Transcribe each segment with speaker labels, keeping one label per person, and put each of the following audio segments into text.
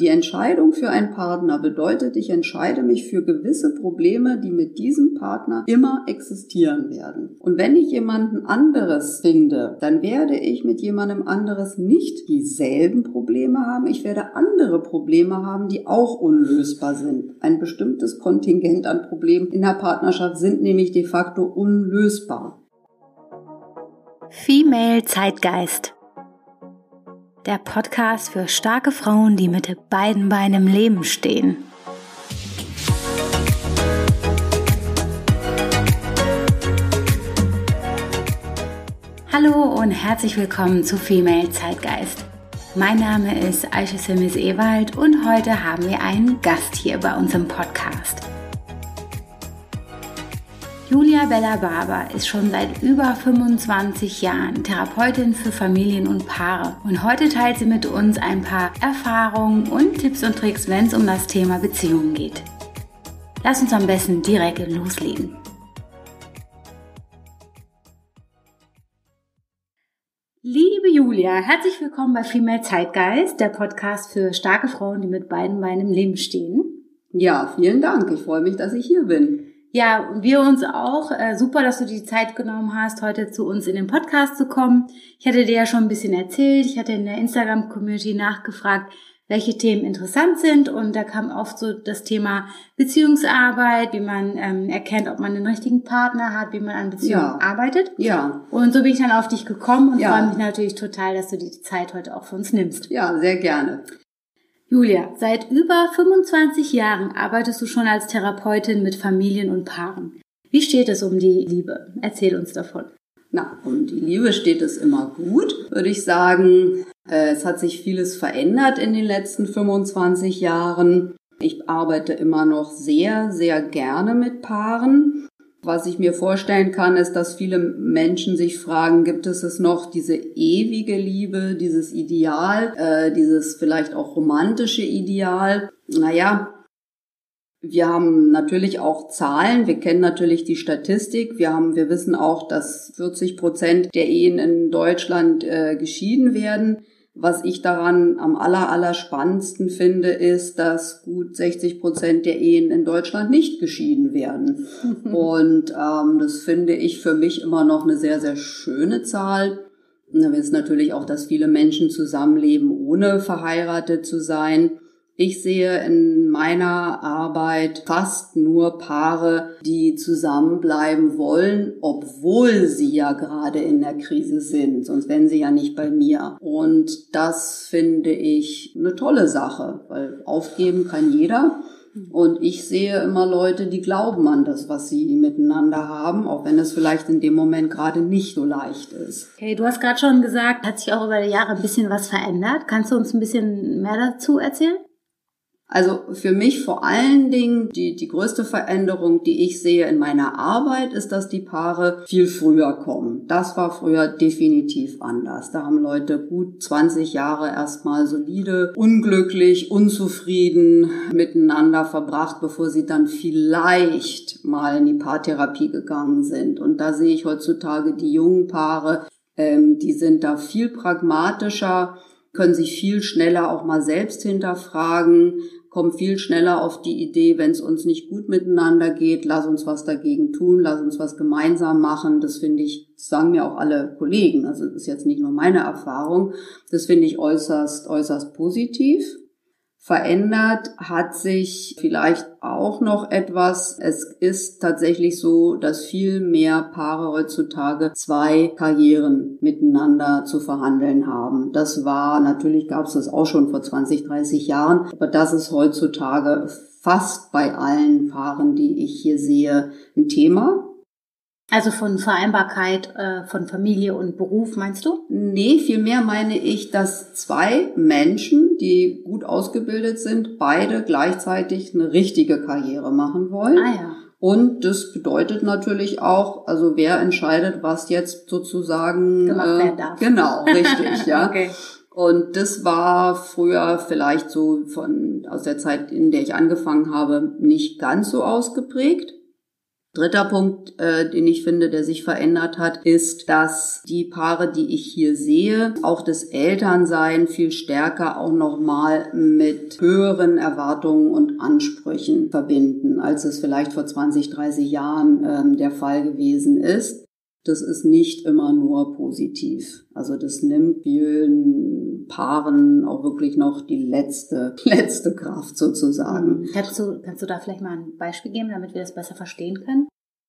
Speaker 1: Die Entscheidung für einen Partner bedeutet, ich entscheide mich für gewisse Probleme, die mit diesem Partner immer existieren werden. Und wenn ich jemanden anderes finde, dann werde ich mit jemandem anderes nicht dieselben Probleme haben. Ich werde andere Probleme haben, die auch unlösbar sind. Ein bestimmtes Kontingent an Problemen in der Partnerschaft sind nämlich de facto unlösbar.
Speaker 2: Female Zeitgeist der Podcast für starke Frauen, die mit beiden Beinen im Leben stehen. Hallo und herzlich willkommen zu Female Zeitgeist. Mein Name ist Aisha Simis Ewald und heute haben wir einen Gast hier bei uns im Podcast. Julia Bella Barber ist schon seit über 25 Jahren Therapeutin für Familien und Paare und heute teilt sie mit uns ein paar Erfahrungen und Tipps und Tricks, wenn es um das Thema Beziehungen geht. Lass uns am besten direkt loslegen. Liebe Julia, herzlich willkommen bei Female Zeitgeist, der Podcast für starke Frauen, die mit beiden Beinen im Leben stehen.
Speaker 1: Ja, vielen Dank. Ich freue mich, dass ich hier bin.
Speaker 2: Ja, wir uns auch. Äh, super, dass du die Zeit genommen hast, heute zu uns in den Podcast zu kommen. Ich hatte dir ja schon ein bisschen erzählt. Ich hatte in der Instagram-Community nachgefragt, welche Themen interessant sind. Und da kam oft so das Thema Beziehungsarbeit, wie man ähm, erkennt, ob man den richtigen Partner hat, wie man an Beziehungen ja. arbeitet.
Speaker 1: Ja.
Speaker 2: Und so bin ich dann auf dich gekommen und ja. freue mich natürlich total, dass du die Zeit heute auch für uns nimmst.
Speaker 1: Ja, sehr gerne.
Speaker 2: Julia, seit über 25 Jahren arbeitest du schon als Therapeutin mit Familien und Paaren. Wie steht es um die Liebe? Erzähl uns davon.
Speaker 1: Na, um die Liebe steht es immer gut, würde ich sagen. Äh, es hat sich vieles verändert in den letzten 25 Jahren. Ich arbeite immer noch sehr, sehr gerne mit Paaren. Was ich mir vorstellen kann, ist, dass viele Menschen sich fragen, gibt es es noch diese ewige Liebe, dieses Ideal, äh, dieses vielleicht auch romantische Ideal? Naja, wir haben natürlich auch Zahlen, wir kennen natürlich die Statistik, wir haben, wir wissen auch, dass 40 Prozent der Ehen in Deutschland äh, geschieden werden. Was ich daran am aller, aller spannendsten finde, ist, dass gut 60 Prozent der Ehen in Deutschland nicht geschieden werden. Und ähm, das finde ich für mich immer noch eine sehr, sehr schöne Zahl. Wir wissen natürlich auch, dass viele Menschen zusammenleben, ohne verheiratet zu sein. Ich sehe in meiner Arbeit fast nur Paare, die zusammenbleiben wollen, obwohl sie ja gerade in der Krise sind, sonst wären sie ja nicht bei mir. Und das finde ich eine tolle Sache, weil aufgeben kann jeder. Und ich sehe immer Leute, die glauben an das, was sie miteinander haben, auch wenn es vielleicht in dem Moment gerade nicht so leicht ist.
Speaker 2: Okay, du hast gerade schon gesagt, hat sich auch über die Jahre ein bisschen was verändert. Kannst du uns ein bisschen mehr dazu erzählen?
Speaker 1: Also für mich vor allen Dingen die, die größte Veränderung, die ich sehe in meiner Arbeit, ist, dass die Paare viel früher kommen. Das war früher definitiv anders. Da haben Leute gut 20 Jahre erstmal solide, unglücklich, unzufrieden miteinander verbracht, bevor sie dann vielleicht mal in die Paartherapie gegangen sind. Und da sehe ich heutzutage die jungen Paare, ähm, die sind da viel pragmatischer können sich viel schneller auch mal selbst hinterfragen, kommen viel schneller auf die Idee, wenn es uns nicht gut miteinander geht, lass uns was dagegen tun, lass uns was gemeinsam machen. Das finde ich, das sagen mir auch alle Kollegen. Also das ist jetzt nicht nur meine Erfahrung. Das finde ich äußerst, äußerst positiv. Verändert hat sich vielleicht auch noch etwas. Es ist tatsächlich so, dass viel mehr Paare heutzutage zwei Karrieren miteinander zu verhandeln haben. Das war, natürlich gab es das auch schon vor 20, 30 Jahren, aber das ist heutzutage fast bei allen Paaren, die ich hier sehe, ein Thema.
Speaker 2: Also von Vereinbarkeit äh, von Familie und Beruf, meinst du?
Speaker 1: Nee, vielmehr meine ich, dass zwei Menschen, die gut ausgebildet sind, beide gleichzeitig eine richtige Karriere machen wollen.
Speaker 2: Ah ja.
Speaker 1: Und das bedeutet natürlich auch, also wer entscheidet, was jetzt sozusagen
Speaker 2: gemacht werden darf.
Speaker 1: Genau, richtig, ja.
Speaker 2: okay.
Speaker 1: Und das war früher vielleicht so von aus der Zeit, in der ich angefangen habe, nicht ganz so ausgeprägt. Dritter Punkt, äh, den ich finde, der sich verändert hat, ist, dass die Paare, die ich hier sehe, auch das Elternsein viel stärker auch nochmal mit höheren Erwartungen und Ansprüchen verbinden, als es vielleicht vor 20, 30 Jahren ähm, der Fall gewesen ist. Das ist nicht immer nur positiv. Also das nimmt vielen Paaren auch wirklich noch die letzte, letzte Kraft sozusagen.
Speaker 2: Kannst du, kannst du da vielleicht mal ein Beispiel geben, damit wir das besser verstehen können?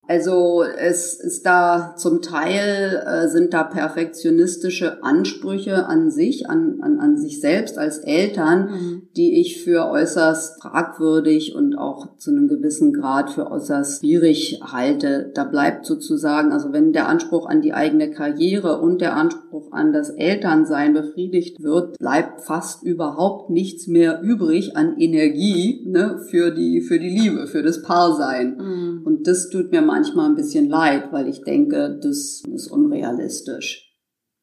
Speaker 1: Also es ist da zum Teil äh, sind da perfektionistische Ansprüche an sich, an, an, an sich selbst als Eltern, mhm. die ich für äußerst fragwürdig und auch zu einem gewissen Grad für äußerst schwierig halte. Da bleibt sozusagen, also wenn der Anspruch an die eigene Karriere und der Anspruch an das Elternsein befriedigt wird, bleibt fast überhaupt nichts mehr übrig an Energie ne, für die für die Liebe, für das Paarsein. Mhm. Und das tut mir manchmal ein bisschen leid, weil ich denke, das ist unrealistisch.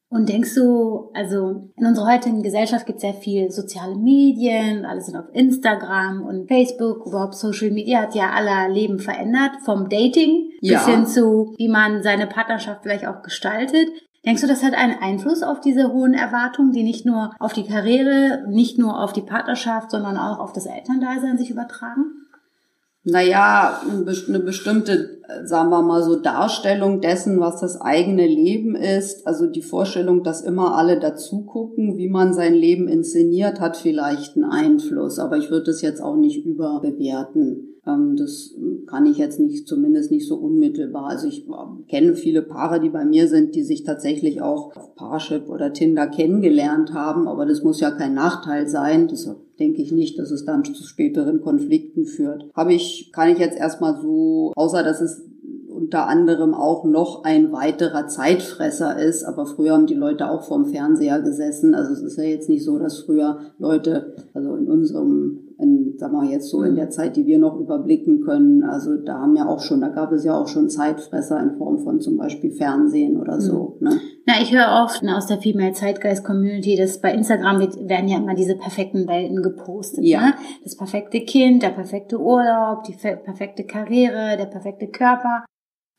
Speaker 2: Und denkst du, also in unserer heutigen Gesellschaft gibt es sehr viel soziale Medien, alle sind auf Instagram und Facebook, überhaupt Social Media hat ja aller Leben verändert, vom Dating ja. bis hin zu, wie man seine Partnerschaft vielleicht auch gestaltet. Denkst du, das hat einen Einfluss auf diese hohen Erwartungen, die nicht nur auf die Karriere, nicht nur auf die Partnerschaft, sondern auch auf das Elterndasein sich übertragen?
Speaker 1: Naja, eine bestimmte, sagen wir mal so, Darstellung dessen, was das eigene Leben ist. Also die Vorstellung, dass immer alle dazu gucken, wie man sein Leben inszeniert, hat vielleicht einen Einfluss. Aber ich würde es jetzt auch nicht überbewerten. Ähm, das kann ich jetzt nicht, zumindest nicht so unmittelbar. Also ich ähm, kenne viele Paare, die bei mir sind, die sich tatsächlich auch auf Parship oder Tinder kennengelernt haben, aber das muss ja kein Nachteil sein. Deshalb denke ich nicht, dass es dann zu späteren Konflikten führt. Habe ich, kann ich jetzt erstmal so, außer dass es unter anderem auch noch ein weiterer Zeitfresser ist. Aber früher haben die Leute auch vorm Fernseher gesessen. Also es ist ja jetzt nicht so, dass früher Leute, also in unserem in, sagen wir jetzt so in der Zeit, die wir noch überblicken können, also da haben ja auch schon, da gab es ja auch schon Zeitfresser in Form von zum Beispiel Fernsehen oder so. Mhm. Ne?
Speaker 2: Na, ich höre oft aus der Female Zeitgeist Community, dass bei Instagram werden ja immer diese perfekten Welten gepostet. Ja. Ne? Das perfekte Kind, der perfekte Urlaub, die perfekte Karriere, der perfekte Körper.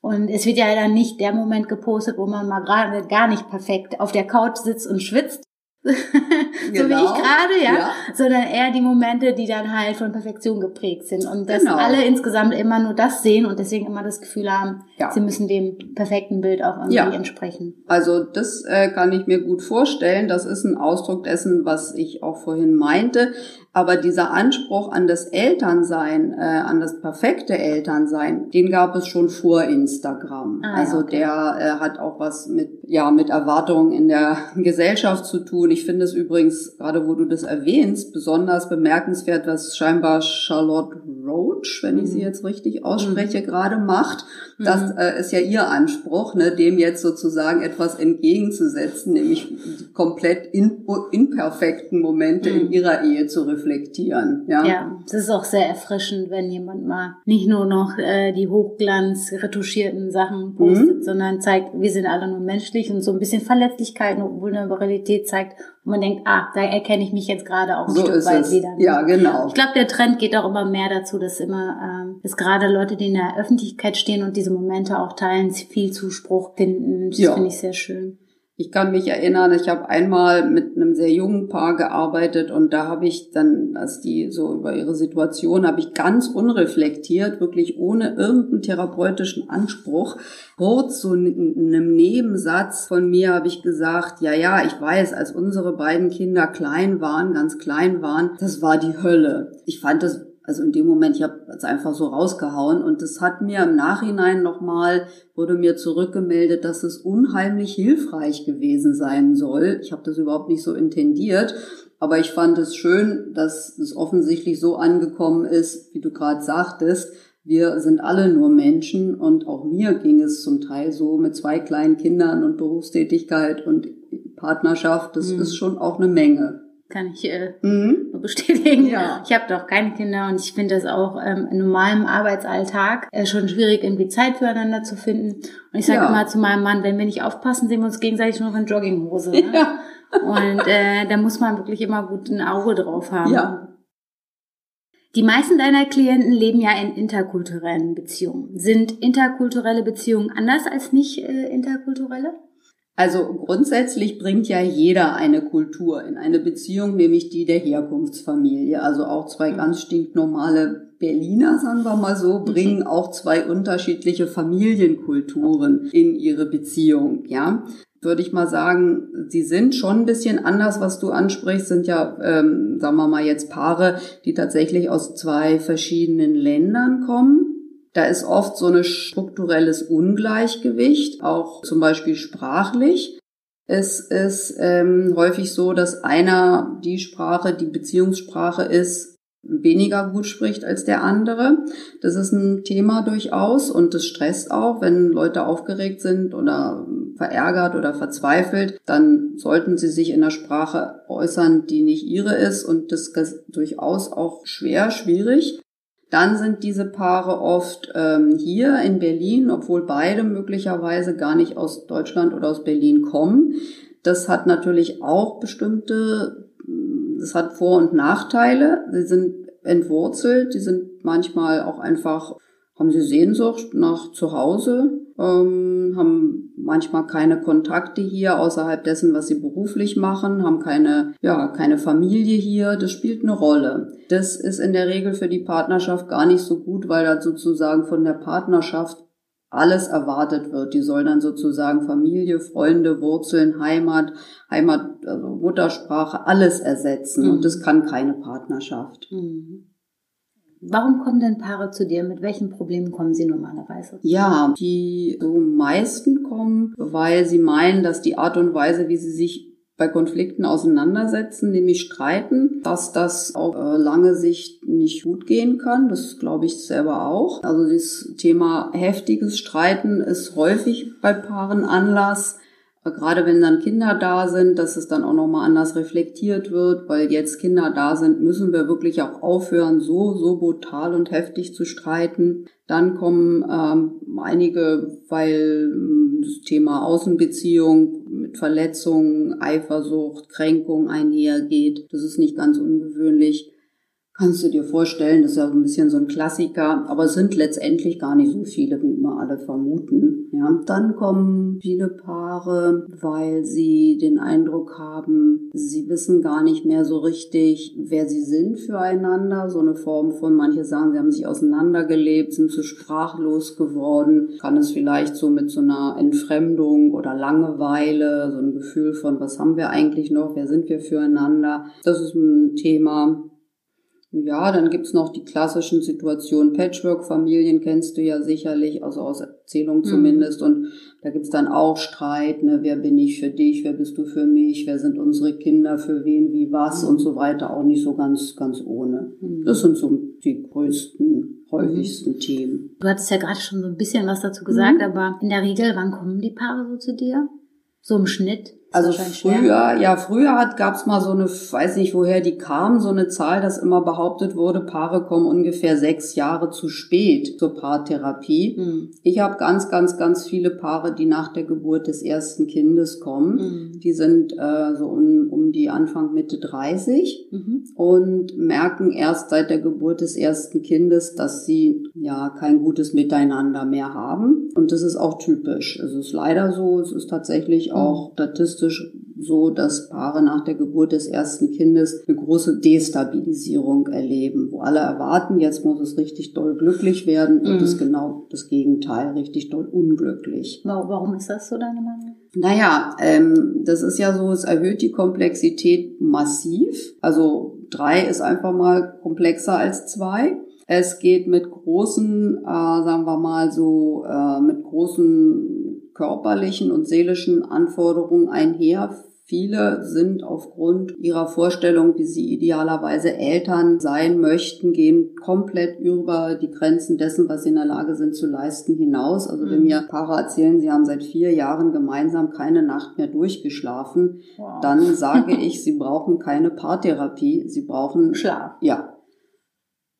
Speaker 2: Und es wird ja dann nicht der Moment gepostet, wo man mal gerade gar nicht perfekt auf der Couch sitzt und schwitzt, so genau. wie ich genau. gerade, ja? ja? sondern eher die Momente, die dann halt von Perfektion geprägt sind und dass genau. alle insgesamt immer nur das sehen und deswegen immer das Gefühl haben, ja. sie müssen dem perfekten Bild auch irgendwie ja. entsprechen.
Speaker 1: Also das äh, kann ich mir gut vorstellen. Das ist ein Ausdruck dessen, was ich auch vorhin meinte. Aber dieser Anspruch an das Elternsein, äh, an das perfekte Elternsein, den gab es schon vor Instagram. Ah, also okay. der äh, hat auch was mit ja mit Erwartungen in der Gesellschaft zu tun. Ich finde es übrigens gerade, wo du das erwähnst, besonders bemerkenswert, was scheinbar Charlotte Roach, wenn ich sie mhm. jetzt richtig ausspreche, mhm. gerade macht. Das mhm. äh, ist ja ihr Anspruch, ne, dem jetzt sozusagen etwas entgegenzusetzen, nämlich komplett in, imperfekten Momente mhm. in ihrer Ehe zu reflektieren. Ja,
Speaker 2: ja, das ist auch sehr erfrischend, wenn jemand mal nicht nur noch äh, die hochglanz retuschierten Sachen postet, mhm. sondern zeigt, wir sind alle nur menschlich und so ein bisschen Verletzlichkeit und Vulnerabilität zeigt und man denkt, ah, da erkenne ich mich jetzt gerade auch ein so Stück weit es. wieder.
Speaker 1: Ne? Ja, genau.
Speaker 2: Ich glaube, der Trend geht auch immer mehr dazu, dass immer, ähm, dass gerade Leute, die in der Öffentlichkeit stehen und diese Momente auch teilen, viel Zuspruch finden. Das ja. finde ich sehr schön.
Speaker 1: Ich kann mich erinnern, ich habe einmal mit einem sehr jungen Paar gearbeitet und da habe ich dann, als die so über ihre Situation, habe ich ganz unreflektiert, wirklich ohne irgendeinen therapeutischen Anspruch, kurz so in einem Nebensatz von mir habe ich gesagt, ja, ja, ich weiß, als unsere beiden Kinder klein waren, ganz klein waren, das war die Hölle. Ich fand das also in dem Moment, ich habe es einfach so rausgehauen und das hat mir im Nachhinein nochmal, wurde mir zurückgemeldet, dass es unheimlich hilfreich gewesen sein soll. Ich habe das überhaupt nicht so intendiert, aber ich fand es schön, dass es offensichtlich so angekommen ist, wie du gerade sagtest. Wir sind alle nur Menschen und auch mir ging es zum Teil so mit zwei kleinen Kindern und Berufstätigkeit und Partnerschaft. Das mhm. ist schon auch eine Menge
Speaker 2: kann ich äh, mhm. bestätigen. Ja. Ich habe doch keine Kinder und ich finde das auch ähm, in normalem Arbeitsalltag äh, schon schwierig, irgendwie Zeit füreinander zu finden. Und ich sage ja. immer zu meinem Mann, wenn wir nicht aufpassen, sehen wir uns gegenseitig nur noch in Jogginghose. Ne? Ja. Und äh, da muss man wirklich immer gut ein Auge drauf haben. Ja. Die meisten deiner Klienten leben ja in interkulturellen Beziehungen. Sind interkulturelle Beziehungen anders als nicht äh, interkulturelle?
Speaker 1: Also grundsätzlich bringt ja jeder eine Kultur in eine Beziehung, nämlich die der Herkunftsfamilie. Also auch zwei ganz stinknormale Berliner, sagen wir mal so, bringen auch zwei unterschiedliche Familienkulturen in ihre Beziehung, ja. Würde ich mal sagen, sie sind schon ein bisschen anders, was du ansprichst, sind ja, ähm, sagen wir mal jetzt Paare, die tatsächlich aus zwei verschiedenen Ländern kommen. Da ist oft so ein strukturelles Ungleichgewicht, auch zum Beispiel sprachlich. Es ist ähm, häufig so, dass einer die Sprache, die Beziehungssprache ist, weniger gut spricht als der andere. Das ist ein Thema durchaus und das stresst auch, wenn Leute aufgeregt sind oder verärgert oder verzweifelt, dann sollten sie sich in der Sprache äußern, die nicht ihre ist und das ist durchaus auch schwer, schwierig. Dann sind diese Paare oft ähm, hier in Berlin, obwohl beide möglicherweise gar nicht aus Deutschland oder aus Berlin kommen. Das hat natürlich auch bestimmte, das hat Vor- und Nachteile. Sie sind entwurzelt, die sind manchmal auch einfach, haben sie Sehnsucht nach zu Hause, ähm, haben manchmal keine Kontakte hier außerhalb dessen, was sie beruflich machen, haben keine, ja, keine Familie hier. Das spielt eine Rolle. Das ist in der Regel für die Partnerschaft gar nicht so gut, weil da sozusagen von der Partnerschaft alles erwartet wird. Die soll dann sozusagen Familie, Freunde, Wurzeln, Heimat, Heimat, also Muttersprache, alles ersetzen. Mhm. Und das kann keine Partnerschaft. Mhm.
Speaker 2: Warum kommen denn Paare zu dir? Mit welchen Problemen kommen sie normalerweise?
Speaker 1: Ja, die so meisten kommen, weil sie meinen, dass die Art und Weise, wie sie sich bei Konflikten auseinandersetzen, nämlich streiten, dass das auf äh, lange Sicht nicht gut gehen kann. Das glaube ich selber auch. Also das Thema heftiges Streiten ist häufig bei Paaren Anlass, gerade wenn dann Kinder da sind, dass es dann auch nochmal anders reflektiert wird, weil jetzt Kinder da sind, müssen wir wirklich auch aufhören, so, so brutal und heftig zu streiten. Dann kommen ähm, einige, weil ähm, das Thema Außenbeziehung mit Verletzungen, Eifersucht, Kränkung einhergeht. Das ist nicht ganz ungewöhnlich. Kannst du dir vorstellen, das ist ja so ein bisschen so ein Klassiker, aber es sind letztendlich gar nicht so viele, wie immer alle vermuten. Ja. Dann kommen viele Paare, weil sie den Eindruck haben, sie wissen gar nicht mehr so richtig, wer sie sind füreinander. So eine Form von, manche sagen, sie haben sich auseinandergelebt, sind zu sprachlos geworden. Kann es vielleicht so mit so einer Entfremdung oder Langeweile, so ein Gefühl von, was haben wir eigentlich noch, wer sind wir füreinander. Das ist ein Thema. Ja, dann gibt's noch die klassischen Situationen. Patchwork-Familien kennst du ja sicherlich, also aus Erzählung mhm. zumindest. Mhm. Und da gibt's dann auch Streit, ne? wer bin ich für dich, wer bist du für mich, wer sind unsere Kinder, für wen, wie, was mhm. und so weiter. Auch nicht so ganz, ganz ohne. Mhm. Das sind so die größten, häufigsten mhm. Themen.
Speaker 2: Du hattest ja gerade schon so ein bisschen was dazu gesagt, mhm. aber in der Regel, wann kommen die Paare so zu dir? So im Schnitt?
Speaker 1: Also früher, ja, früher hat, gab's mal so eine, weiß nicht woher die kam, so eine Zahl, dass immer behauptet wurde, Paare kommen ungefähr sechs Jahre zu spät zur Paartherapie. Mhm. Ich habe ganz, ganz, ganz viele Paare, die nach der Geburt des ersten Kindes kommen. Mhm. Die sind äh, so um, um die Anfang Mitte 30 mhm. und merken erst seit der Geburt des ersten Kindes, dass sie ja kein gutes Miteinander mehr haben. Und das ist auch typisch. Es ist leider so, es ist tatsächlich mhm. auch statistisch statistisch so, dass Paare nach der Geburt des ersten Kindes eine große Destabilisierung erleben, wo alle erwarten, jetzt muss es richtig doll glücklich werden, wird mhm. es genau das Gegenteil, richtig doll unglücklich.
Speaker 2: Warum ist das so deine Meinung?
Speaker 1: Naja, ähm, das ist ja so, es erhöht die Komplexität massiv. Also drei ist einfach mal komplexer als zwei. Es geht mit großen, äh, sagen wir mal so, äh, mit großen körperlichen und seelischen Anforderungen einher. Viele sind aufgrund ihrer Vorstellung, wie sie idealerweise Eltern sein möchten, gehen komplett über die Grenzen dessen, was sie in der Lage sind zu leisten, hinaus. Also wenn mhm. mir Paare erzählen, sie haben seit vier Jahren gemeinsam keine Nacht mehr durchgeschlafen, wow. dann sage ich, sie brauchen keine Paartherapie, sie brauchen
Speaker 2: Schlaf.
Speaker 1: Ja,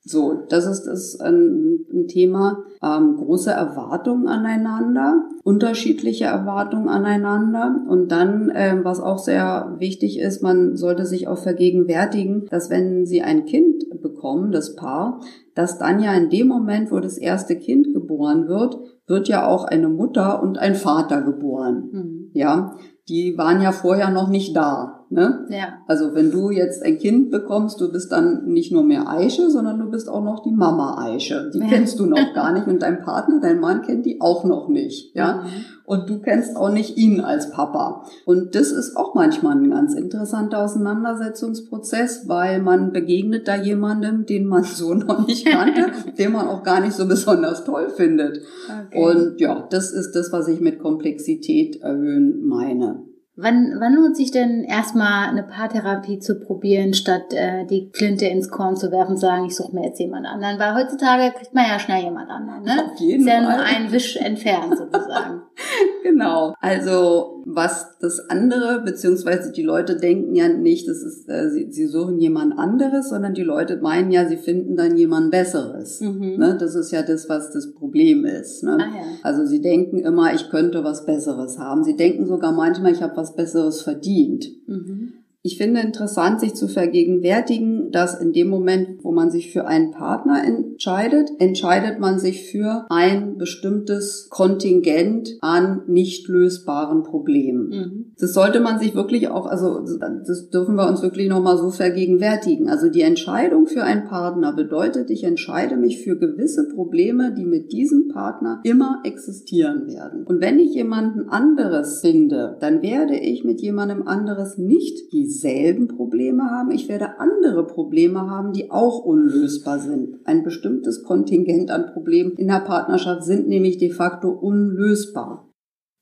Speaker 1: so, das ist das ein, ein Thema. Ähm, große Erwartungen aneinander, unterschiedliche Erwartungen aneinander. Und dann, ähm, was auch sehr wichtig ist, man sollte sich auch vergegenwärtigen, dass wenn Sie ein Kind bekommen, bekommen, das Paar, dass dann ja in dem Moment, wo das erste Kind geboren wird, wird ja auch eine Mutter und ein Vater geboren. Mhm. Ja, die waren ja vorher noch nicht da. Ne? Ja. Also wenn du jetzt ein Kind bekommst, du bist dann nicht nur mehr Eiche, sondern du bist auch noch die Mama Eiche. Die ja. kennst du noch gar nicht und dein Partner, dein Mann kennt die auch noch nicht. Ja. Mhm. Und du kennst auch nicht ihn als Papa. Und das ist auch manchmal ein ganz interessanter Auseinandersetzungsprozess, weil man begegnet da jemandem, den man so noch nicht kannte, den man auch gar nicht so besonders toll findet. Okay. Und ja, das ist das, was ich mit Komplexität erhöhen meine.
Speaker 2: Wann, wann lohnt sich denn erstmal eine Paartherapie zu probieren, statt äh, die Flinte ins Korn zu werfen und sagen, ich suche mir jetzt jemand anderen? Weil heutzutage kriegt man ja schnell jemand anderen. Ne? Auf jeden Ist ja Fall. nur ein Wisch entfernt sozusagen.
Speaker 1: genau. Also was das andere, beziehungsweise die Leute denken ja nicht, das ist, äh, sie, sie suchen jemand anderes, sondern die Leute meinen ja, sie finden dann jemand Besseres. Mhm. Ne? Das ist ja das, was das Problem ist. Ne? Ah, ja. Also sie denken immer, ich könnte was Besseres haben. Sie denken sogar manchmal, ich habe was Besseres verdient. Mhm. Ich finde interessant, sich zu vergegenwärtigen, dass in dem Moment, wo man sich für einen Partner entscheidet, entscheidet man sich für ein bestimmtes Kontingent an nicht lösbaren Problemen. Mhm. Das sollte man sich wirklich auch, also das dürfen wir uns wirklich nochmal so vergegenwärtigen. Also die Entscheidung für einen Partner bedeutet, ich entscheide mich für gewisse Probleme, die mit diesem Partner immer existieren werden. Und wenn ich jemanden anderes finde, dann werde ich mit jemandem anderes nicht die dieselben Probleme haben, ich werde andere Probleme haben, die auch unlösbar sind. Ein bestimmtes Kontingent an Problemen in der Partnerschaft sind nämlich de facto unlösbar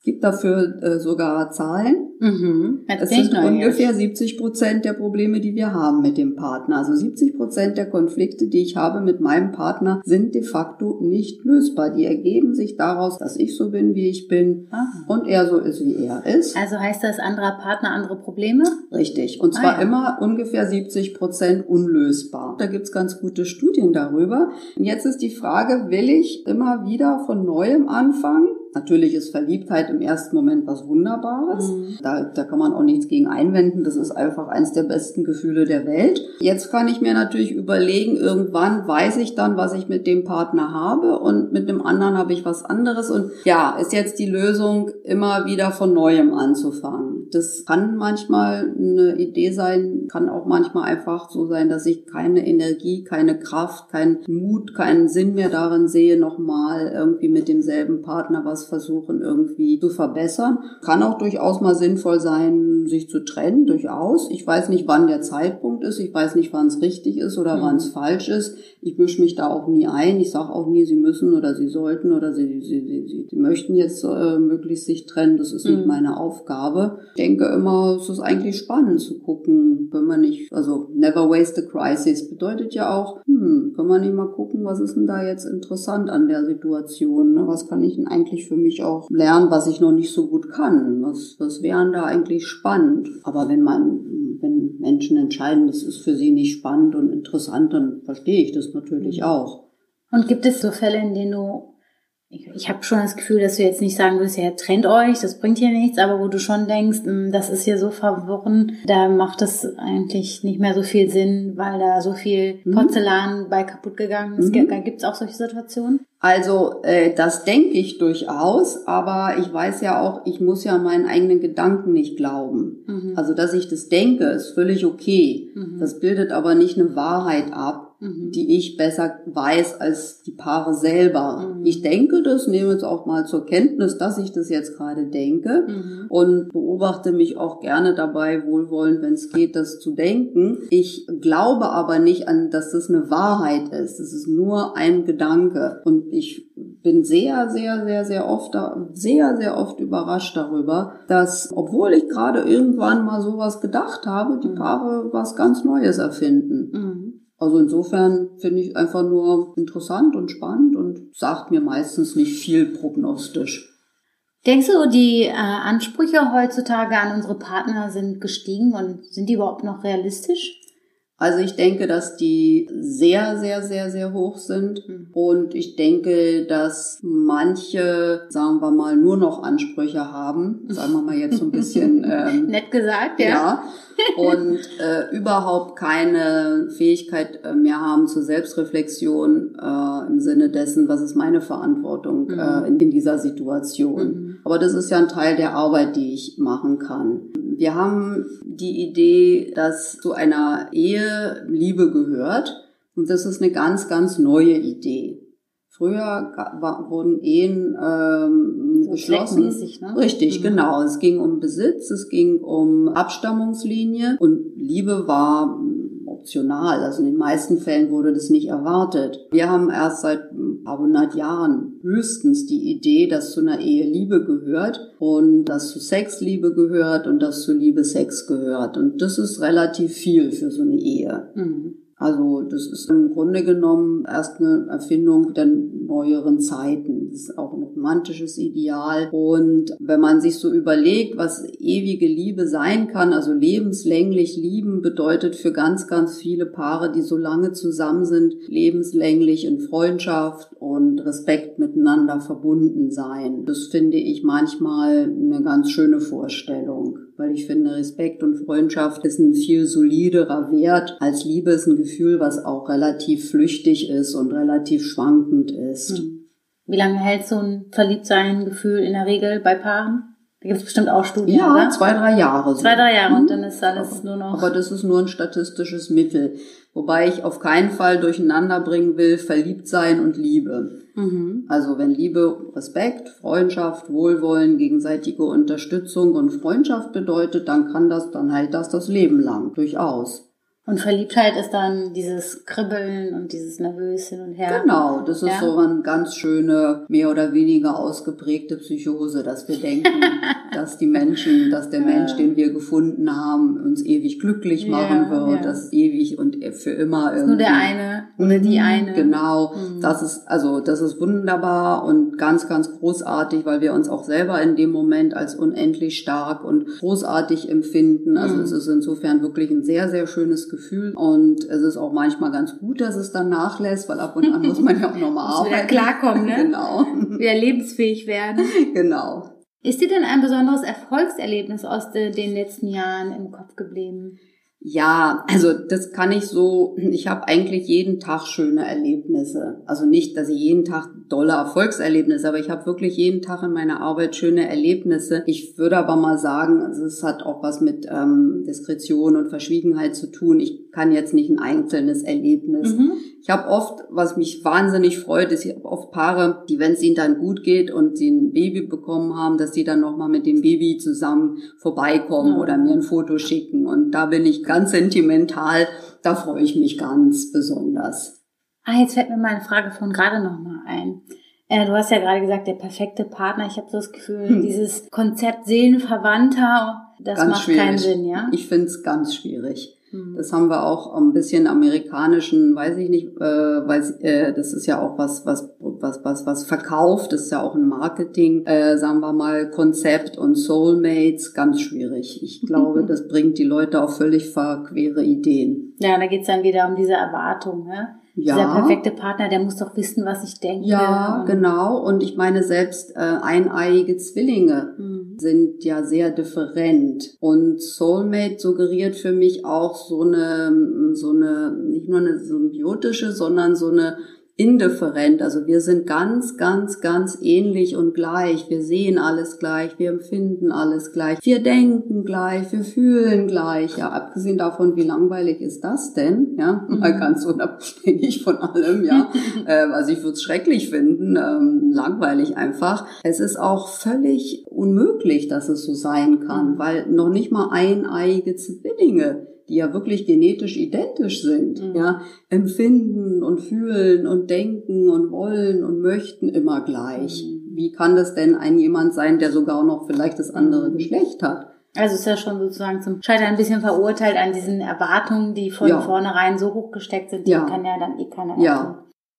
Speaker 1: gibt dafür äh, sogar Zahlen. Mhm. Es sind ungefähr 70 Prozent der Probleme, die wir haben mit dem Partner. Also 70 Prozent der Konflikte, die ich habe mit meinem Partner, sind de facto nicht lösbar. Die ergeben sich daraus, dass ich so bin, wie ich bin Aha. und er so ist, wie er ist.
Speaker 2: Also heißt das anderer Partner andere Probleme?
Speaker 1: Richtig. Und zwar ah, ja. immer ungefähr 70 Prozent unlösbar. Da gibt's ganz gute Studien darüber. Und jetzt ist die Frage, will ich immer wieder von neuem anfangen? Natürlich ist Verliebtheit im ersten Moment was Wunderbares. Mhm. Da, da kann man auch nichts gegen einwenden. Das ist einfach eins der besten Gefühle der Welt. Jetzt kann ich mir natürlich überlegen, irgendwann weiß ich dann, was ich mit dem Partner habe und mit dem anderen habe ich was anderes. Und ja, ist jetzt die Lösung, immer wieder von neuem anzufangen. Das kann manchmal eine Idee sein, kann auch manchmal einfach so sein, dass ich keine Energie, keine Kraft, keinen Mut, keinen Sinn mehr darin sehe, nochmal irgendwie mit demselben Partner was versuchen irgendwie zu verbessern. Kann auch durchaus mal sinnvoll sein, sich zu trennen, durchaus. Ich weiß nicht, wann der Zeitpunkt ist. Ich weiß nicht, wann es richtig ist oder mhm. wann es falsch ist. Ich mische mich da auch nie ein. Ich sage auch nie, sie müssen oder sie sollten oder sie, sie, sie, sie, möchten jetzt äh, möglichst sich trennen. Das ist mhm. nicht meine Aufgabe. Ich denke immer, es ist eigentlich spannend zu gucken, wenn man nicht, also never waste a crisis bedeutet ja auch, hm, können wir nicht mal gucken, was ist denn da jetzt interessant an der Situation? Ne? Was kann ich denn eigentlich für mich auch lernen, was ich noch nicht so gut kann? Was, was wären da eigentlich spannend? Aber wenn man, wenn Menschen entscheiden, das ist für sie nicht spannend und interessant, dann verstehe ich das natürlich auch.
Speaker 2: Und gibt es so Fälle, in denen du ich, ich habe schon das Gefühl, dass du jetzt nicht sagen würdest, ja, trennt euch, das bringt hier nichts, aber wo du schon denkst, hm, das ist hier so verwirrend, da macht es eigentlich nicht mehr so viel Sinn, weil da so viel mhm. Porzellan mhm. bei kaputt gegangen ist. Mhm. Gibt es auch solche Situationen?
Speaker 1: Also äh, das denke ich durchaus, aber ich weiß ja auch, ich muss ja meinen eigenen Gedanken nicht glauben. Mhm. Also dass ich das denke, ist völlig okay. Mhm. Das bildet aber nicht eine Wahrheit ab mhm. die ich besser weiß als die Paare selber. Mhm. Ich denke das, nehme es auch mal zur Kenntnis, dass ich das jetzt gerade denke mhm. und beobachte mich auch gerne dabei, wohlwollend, wenn es geht, das zu denken. Ich glaube aber nicht an, dass das eine Wahrheit ist. Es ist nur ein Gedanke und ich bin sehr, sehr, sehr, sehr oft, sehr, sehr oft überrascht darüber, dass, obwohl ich gerade irgendwann mal sowas gedacht habe, die mhm. Paare was ganz Neues erfinden. Also insofern finde ich einfach nur interessant und spannend und sagt mir meistens nicht viel prognostisch.
Speaker 2: Denkst du, die äh, Ansprüche heutzutage an unsere Partner sind gestiegen und sind die überhaupt noch realistisch?
Speaker 1: Also ich denke, dass die sehr, sehr, sehr, sehr hoch sind.
Speaker 2: Mhm.
Speaker 1: Und ich denke, dass manche, sagen wir mal, nur noch Ansprüche haben. Sagen wir mal jetzt so ein bisschen. Ähm,
Speaker 2: Nett gesagt, ja.
Speaker 1: ja. Und äh, überhaupt keine Fähigkeit äh, mehr haben zur Selbstreflexion äh, im Sinne dessen, was ist meine Verantwortung
Speaker 2: Mhm.
Speaker 1: äh, in, in dieser Situation.
Speaker 2: Mhm.
Speaker 1: Aber das ist ja ein Teil der Arbeit, die ich machen kann. Wir haben die Idee, dass zu einer Ehe Liebe gehört. Und das ist eine ganz, ganz neue Idee. Früher wurden Ehen ähm,
Speaker 2: So
Speaker 1: geschlossen.
Speaker 2: ne?
Speaker 1: Richtig,
Speaker 2: Mhm.
Speaker 1: genau. Es ging um Besitz, es ging um Abstammungslinie und Liebe war optional. Also in den meisten Fällen wurde das nicht erwartet. Wir haben erst seit ein paar hundert Jahren höchstens die Idee, dass zu einer Ehe Liebe gehört und dass zu Sex Liebe gehört und dass zu Liebe Sex gehört. Und das ist relativ viel für so eine Ehe.
Speaker 2: Mhm.
Speaker 1: Also das ist im Grunde genommen erst eine Erfindung der neueren Zeiten. Das ist auch ein romantisches Ideal. Und wenn man sich so überlegt, was ewige Liebe sein kann, also lebenslänglich lieben bedeutet für ganz, ganz viele Paare, die so lange zusammen sind, lebenslänglich in Freundschaft und Respekt miteinander verbunden sein. Das finde ich manchmal eine ganz schöne Vorstellung weil ich finde, Respekt und Freundschaft ist ein viel soliderer Wert als Liebe ist ein Gefühl, was auch relativ flüchtig ist und relativ schwankend ist.
Speaker 2: Mhm. Wie lange hält so ein Verliebtsein-Gefühl in der Regel bei Paaren? Da gibt es bestimmt auch Studien,
Speaker 1: Ja,
Speaker 2: oder?
Speaker 1: zwei, drei Jahre. so.
Speaker 2: Zwei, drei Jahre
Speaker 1: Mhm.
Speaker 2: und dann ist alles nur noch.
Speaker 1: Aber das ist nur ein statistisches Mittel. Wobei ich auf keinen Fall durcheinander bringen will, verliebt sein und Liebe.
Speaker 2: mhm.
Speaker 1: Also wenn Liebe Respekt, Freundschaft, Wohlwollen, gegenseitige Unterstützung und Freundschaft bedeutet, dann kann das, dann hält das das Leben lang. Durchaus.
Speaker 2: Und Verliebtheit ist dann dieses Kribbeln und dieses nervös hin und her.
Speaker 1: Genau, das ist
Speaker 2: Ja.
Speaker 1: so eine ganz schöne, mehr oder weniger ausgeprägte Psychose, dass wir denken, dass die Menschen, dass der Mensch, den wir gefunden haben, uns ewig glücklich machen
Speaker 2: Ja,
Speaker 1: wird,
Speaker 2: ja.
Speaker 1: dass ewig und für immer
Speaker 2: Ist
Speaker 1: irgendwie.
Speaker 2: nur der eine oder die
Speaker 1: Mhm,
Speaker 2: eine.
Speaker 1: Genau,
Speaker 2: Mhm.
Speaker 1: das ist also das ist wunderbar und ganz ganz großartig, weil wir uns auch selber in dem Moment als unendlich stark und großartig empfinden. Also
Speaker 2: Mhm.
Speaker 1: es ist insofern wirklich ein sehr sehr schönes Gefühl und es ist auch manchmal ganz gut, dass es dann nachlässt, weil ab und an muss man ja auch nochmal arbeiten.
Speaker 2: klarkommen, ne?
Speaker 1: Genau,
Speaker 2: Wieder lebensfähig werden.
Speaker 1: genau.
Speaker 2: Ist dir denn ein besonderes Erfolgserlebnis aus de, den letzten Jahren im Kopf geblieben?
Speaker 1: Ja, also das kann ich so, ich habe eigentlich jeden Tag schöne Erlebnisse. Also nicht, dass ich jeden Tag dolle Erfolgserlebnisse, aber ich habe wirklich jeden Tag in meiner Arbeit schöne Erlebnisse. Ich würde aber mal sagen, also es hat auch was mit ähm, Diskretion und Verschwiegenheit zu tun. Ich kann jetzt nicht ein einzelnes Erlebnis.
Speaker 2: Mhm.
Speaker 1: Ich habe oft, was mich wahnsinnig freut, ist, oft Paare, die, wenn es ihnen dann gut geht und sie ein Baby bekommen haben, dass sie dann nochmal mit dem Baby zusammen vorbeikommen
Speaker 2: Mhm.
Speaker 1: oder mir ein Foto schicken. Und da bin ich ganz sentimental, da freue ich mich ganz besonders.
Speaker 2: Ah, jetzt fällt mir meine Frage von gerade noch mal ein. Äh, du hast ja gerade gesagt, der perfekte Partner. Ich habe so das Gefühl,
Speaker 1: Hm.
Speaker 2: dieses Konzept Seelenverwandter, das
Speaker 1: Ganz
Speaker 2: macht
Speaker 1: schwierig.
Speaker 2: keinen Sinn, ja?
Speaker 1: Ich finde es ganz schwierig.
Speaker 2: Hm.
Speaker 1: Das haben wir auch ein bisschen amerikanischen, weiß ich nicht, äh, weil äh, das ist ja auch was, was, was, was, was verkauft, das ist ja auch ein Marketing, äh, sagen wir mal, Konzept und Soulmates, ganz schwierig. Ich glaube, das bringt die Leute auf völlig verquere Ideen.
Speaker 2: Ja, da geht's dann wieder um diese Erwartung, ne? Dieser
Speaker 1: Ja.
Speaker 2: perfekte Partner, der muss doch wissen, was ich denke.
Speaker 1: Ja, genau. Und ich meine, selbst äh, eineiige Zwillinge
Speaker 2: Hm.
Speaker 1: Sind ja sehr different. Und Soulmate suggeriert für mich auch so eine, so eine, nicht nur eine symbiotische, sondern so eine indifferent. Also wir sind ganz, ganz, ganz ähnlich und gleich. Wir sehen alles gleich, wir empfinden alles gleich, wir denken gleich, wir fühlen gleich. Ja, abgesehen davon, wie langweilig ist das denn? Ja, mal
Speaker 2: Mhm.
Speaker 1: ganz unabhängig von allem, ja. äh, also ich würde es schrecklich finden, ähm, langweilig einfach. Es ist auch völlig unmöglich, dass es so sein kann,
Speaker 2: Mhm.
Speaker 1: weil noch nicht mal eineiige Zwillinge die ja wirklich genetisch identisch sind,
Speaker 2: Mhm.
Speaker 1: ja, empfinden und fühlen und denken und wollen und möchten immer gleich.
Speaker 2: Mhm.
Speaker 1: Wie kann das denn ein jemand sein, der sogar noch vielleicht das andere
Speaker 2: Mhm.
Speaker 1: Geschlecht hat?
Speaker 2: Also ist ja schon sozusagen zum Scheitern ein bisschen verurteilt an diesen Erwartungen, die von
Speaker 1: Ja.
Speaker 2: vornherein so hoch gesteckt sind, die
Speaker 1: Ja.
Speaker 2: kann ja dann eh keiner
Speaker 1: Ja.
Speaker 2: erfüllen.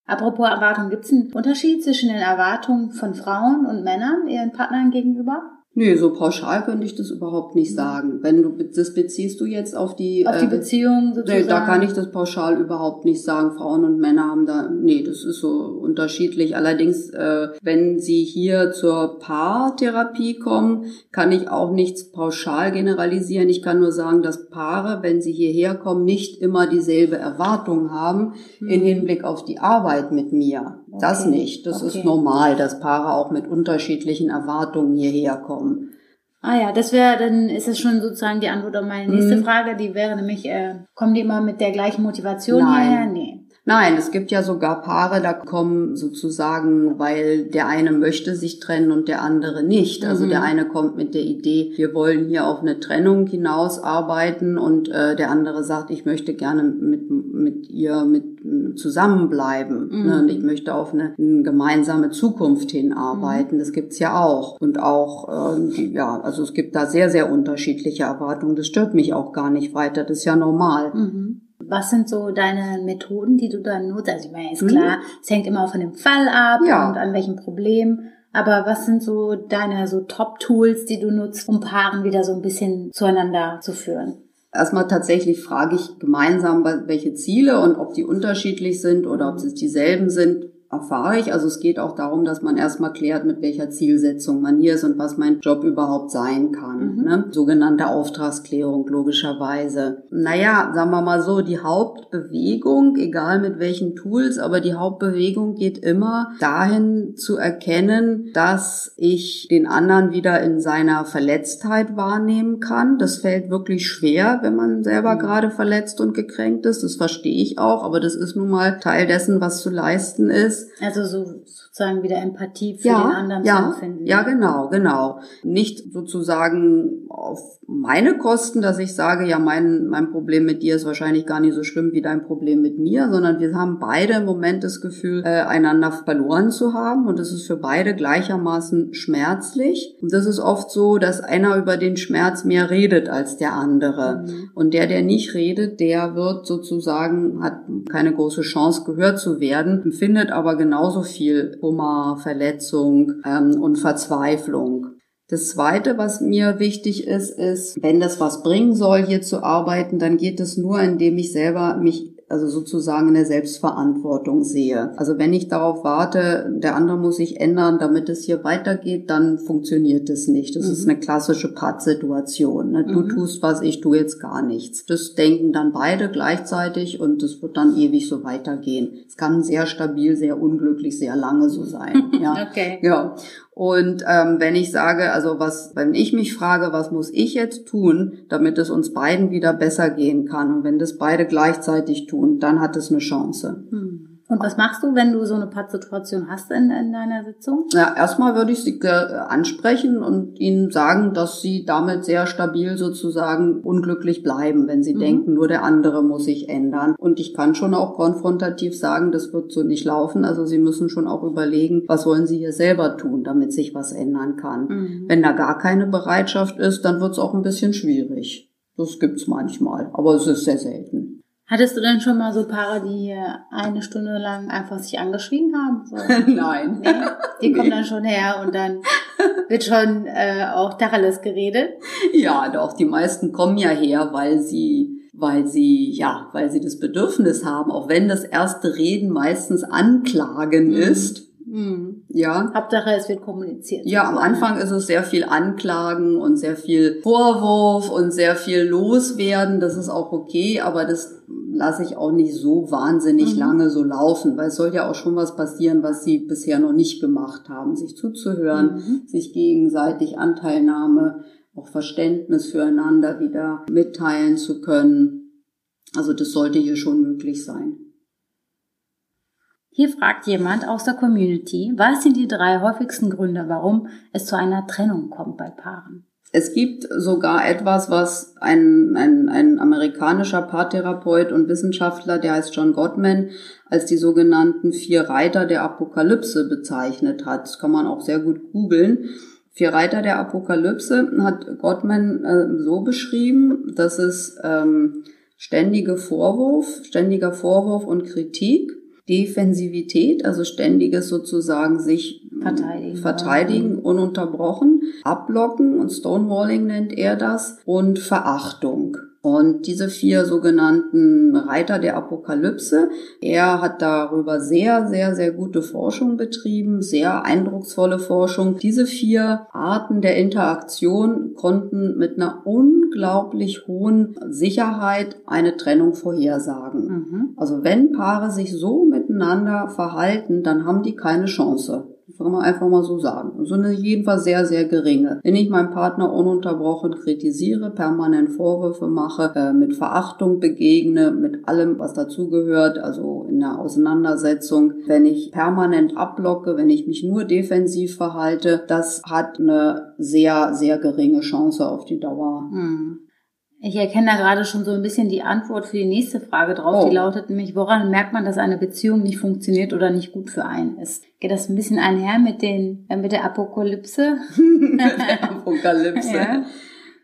Speaker 2: Apropos Erwartungen, gibt es einen Unterschied zwischen den Erwartungen von Frauen und Männern ihren Partnern gegenüber?
Speaker 1: Nee, so pauschal könnte ich das überhaupt nicht sagen. Wenn du das beziehst du jetzt auf die
Speaker 2: auf die äh, Beziehung sozusagen.
Speaker 1: Nee, da kann ich das pauschal überhaupt nicht sagen. Frauen und Männer haben da nee, das ist so unterschiedlich. Allerdings, äh, wenn sie hier zur Paartherapie kommen, kann ich auch nichts pauschal generalisieren. Ich kann nur sagen, dass Paare, wenn sie hierher kommen, nicht immer dieselbe Erwartung haben mhm. in Hinblick auf die Arbeit mit mir. Okay. Das nicht. Das okay. ist normal, dass Paare auch mit unterschiedlichen Erwartungen hierher kommen.
Speaker 2: Ah ja, das wäre, dann ist es schon sozusagen die Antwort auf meine nächste mhm. Frage. Die wäre nämlich, äh, kommen die immer mit der gleichen Motivation
Speaker 1: Nein.
Speaker 2: hierher? Nee.
Speaker 1: Nein, es gibt ja sogar Paare, da kommen sozusagen, weil der eine möchte sich trennen und der andere nicht. Also mhm. der eine kommt mit der Idee, wir wollen hier auf eine Trennung hinaus arbeiten und äh, der andere sagt, ich möchte gerne mit, mit ihr mit zusammenbleiben. Mhm. Ne? Und ich möchte auf eine, eine gemeinsame Zukunft hinarbeiten. Mhm. Das gibt's ja auch. Und auch, äh, ja, also es gibt da sehr, sehr unterschiedliche Erwartungen. Das stört mich auch gar nicht weiter. Das ist ja normal.
Speaker 2: Mhm. Was sind so deine Methoden, die du dann nutzt? Also ich meine, ist mhm. klar, es hängt immer von dem Fall ab ja. und an welchem Problem. Aber was sind so deine so Top-Tools, die du nutzt, um Paaren wieder so ein bisschen zueinander zu führen?
Speaker 1: Erstmal tatsächlich frage ich gemeinsam, welche Ziele und ob die unterschiedlich sind oder ob es dieselben sind erfahre ich. Also es geht auch darum, dass man erstmal klärt, mit welcher Zielsetzung man hier ist und was mein Job überhaupt sein kann. Mhm. Ne? Sogenannte Auftragsklärung, logischerweise. Naja, sagen wir mal so, die Hauptbewegung, egal mit welchen Tools, aber die Hauptbewegung geht immer dahin zu erkennen, dass ich den anderen wieder in seiner Verletztheit wahrnehmen kann. Das fällt wirklich schwer, wenn man selber mhm. gerade verletzt und gekränkt ist. Das verstehe ich auch, aber das ist nun mal Teil dessen, was zu leisten ist ist.
Speaker 2: Also so sozusagen wieder Empathie für ja, den anderen
Speaker 1: ja,
Speaker 2: zu empfinden.
Speaker 1: Ja, genau, genau. Nicht sozusagen auf meine Kosten, dass ich sage, ja, mein, mein Problem mit dir ist wahrscheinlich gar nicht so schlimm wie dein Problem mit mir, sondern wir haben beide im Moment das Gefühl, äh, einander verloren zu haben und es ist für beide gleichermaßen schmerzlich. Und das ist oft so, dass einer über den Schmerz mehr redet als der andere. Mhm. Und der, der nicht redet, der wird sozusagen, hat keine große Chance gehört zu werden, empfindet aber genauso viel Kummer, Verletzung ähm, und Verzweiflung. Das Zweite, was mir wichtig ist, ist, wenn das was bringen soll, hier zu arbeiten, dann geht es nur, indem ich selber mich also sozusagen in der Selbstverantwortung sehe. Also wenn ich darauf warte, der andere muss sich ändern, damit es hier weitergeht, dann funktioniert es nicht. Das mhm. ist eine klassische Pattsituation. Ne? Du mhm. tust was, ich tue jetzt gar nichts. Das denken dann beide gleichzeitig und es wird dann ewig so weitergehen. Es kann sehr stabil, sehr unglücklich, sehr lange so sein. Ja.
Speaker 2: okay.
Speaker 1: Ja. Und ähm, wenn ich sage, also was, wenn ich mich frage, was muss ich jetzt tun, damit es uns beiden wieder besser gehen kann, und wenn das beide gleichzeitig tun, dann hat es eine Chance.
Speaker 2: Hm. Und was machst du, wenn du so eine Pattsituation hast in, in deiner Sitzung?
Speaker 1: Ja, erstmal würde ich sie ansprechen und ihnen sagen, dass sie damit sehr stabil sozusagen unglücklich bleiben, wenn sie mhm. denken, nur der andere muss sich ändern. Und ich kann schon auch konfrontativ sagen, das wird so nicht laufen. Also sie müssen schon auch überlegen, was wollen sie hier selber tun, damit sich was ändern kann. Mhm. Wenn da gar keine Bereitschaft ist, dann wird es auch ein bisschen schwierig. Das gibt's manchmal, aber es ist sehr selten.
Speaker 2: Hattest du denn schon mal so Paare, die eine Stunde lang einfach sich angeschrien haben? So?
Speaker 1: Nein. Nee?
Speaker 2: Die kommen nee. dann schon her und dann wird schon äh, auch Tacheles geredet?
Speaker 1: Ja, doch. Die meisten kommen ja her, weil sie weil sie, ja, weil sie das Bedürfnis haben, auch wenn das erste Reden meistens Anklagen mhm. ist,
Speaker 2: Mhm. Ja. Hauptsache, es wird kommuniziert.
Speaker 1: Ja, am Anfang ist es sehr viel Anklagen und sehr viel Vorwurf und sehr viel Loswerden. Das ist auch okay, aber das lasse ich auch nicht so wahnsinnig mhm. lange so laufen, weil es soll ja auch schon was passieren, was sie bisher noch nicht gemacht haben. Sich zuzuhören, mhm. sich gegenseitig Anteilnahme, auch Verständnis füreinander wieder mitteilen zu können. Also das sollte hier schon möglich sein.
Speaker 2: Hier fragt jemand aus der Community, was sind die drei häufigsten Gründe, warum es zu einer Trennung kommt bei Paaren?
Speaker 1: Es gibt sogar etwas, was ein, ein, ein amerikanischer Paartherapeut und Wissenschaftler, der heißt John Gottman, als die sogenannten vier Reiter der Apokalypse bezeichnet hat. Das kann man auch sehr gut googeln. Vier Reiter der Apokalypse hat Gottman äh, so beschrieben, dass es ähm, ständige Vorwurf, ständiger Vorwurf und Kritik, Defensivität, also ständiges sozusagen sich
Speaker 2: verteidigen,
Speaker 1: verteidigen ununterbrochen, ablocken und Stonewalling nennt er das und Verachtung. Und diese vier sogenannten Reiter der Apokalypse, er hat darüber sehr, sehr, sehr gute Forschung betrieben, sehr eindrucksvolle Forschung. Diese vier Arten der Interaktion konnten mit einer unglaublich hohen Sicherheit eine Trennung vorhersagen. Mhm. Also wenn Paare sich so miteinander verhalten, dann haben die keine Chance kann man einfach mal so sagen. So eine jedenfalls sehr, sehr geringe. Wenn ich meinen Partner ununterbrochen kritisiere, permanent Vorwürfe mache, äh, mit Verachtung begegne, mit allem, was dazugehört, also in der Auseinandersetzung, wenn ich permanent abblocke, wenn ich mich nur defensiv verhalte, das hat eine sehr, sehr geringe Chance auf die Dauer.
Speaker 2: Hm. Ich erkenne da gerade schon so ein bisschen die Antwort für die nächste Frage drauf. Oh. Die lautet nämlich, woran merkt man, dass eine Beziehung nicht funktioniert oder nicht gut für einen ist? Geht das ein bisschen einher mit den, äh, mit der Apokalypse?
Speaker 1: mit der Apokalypse. ja.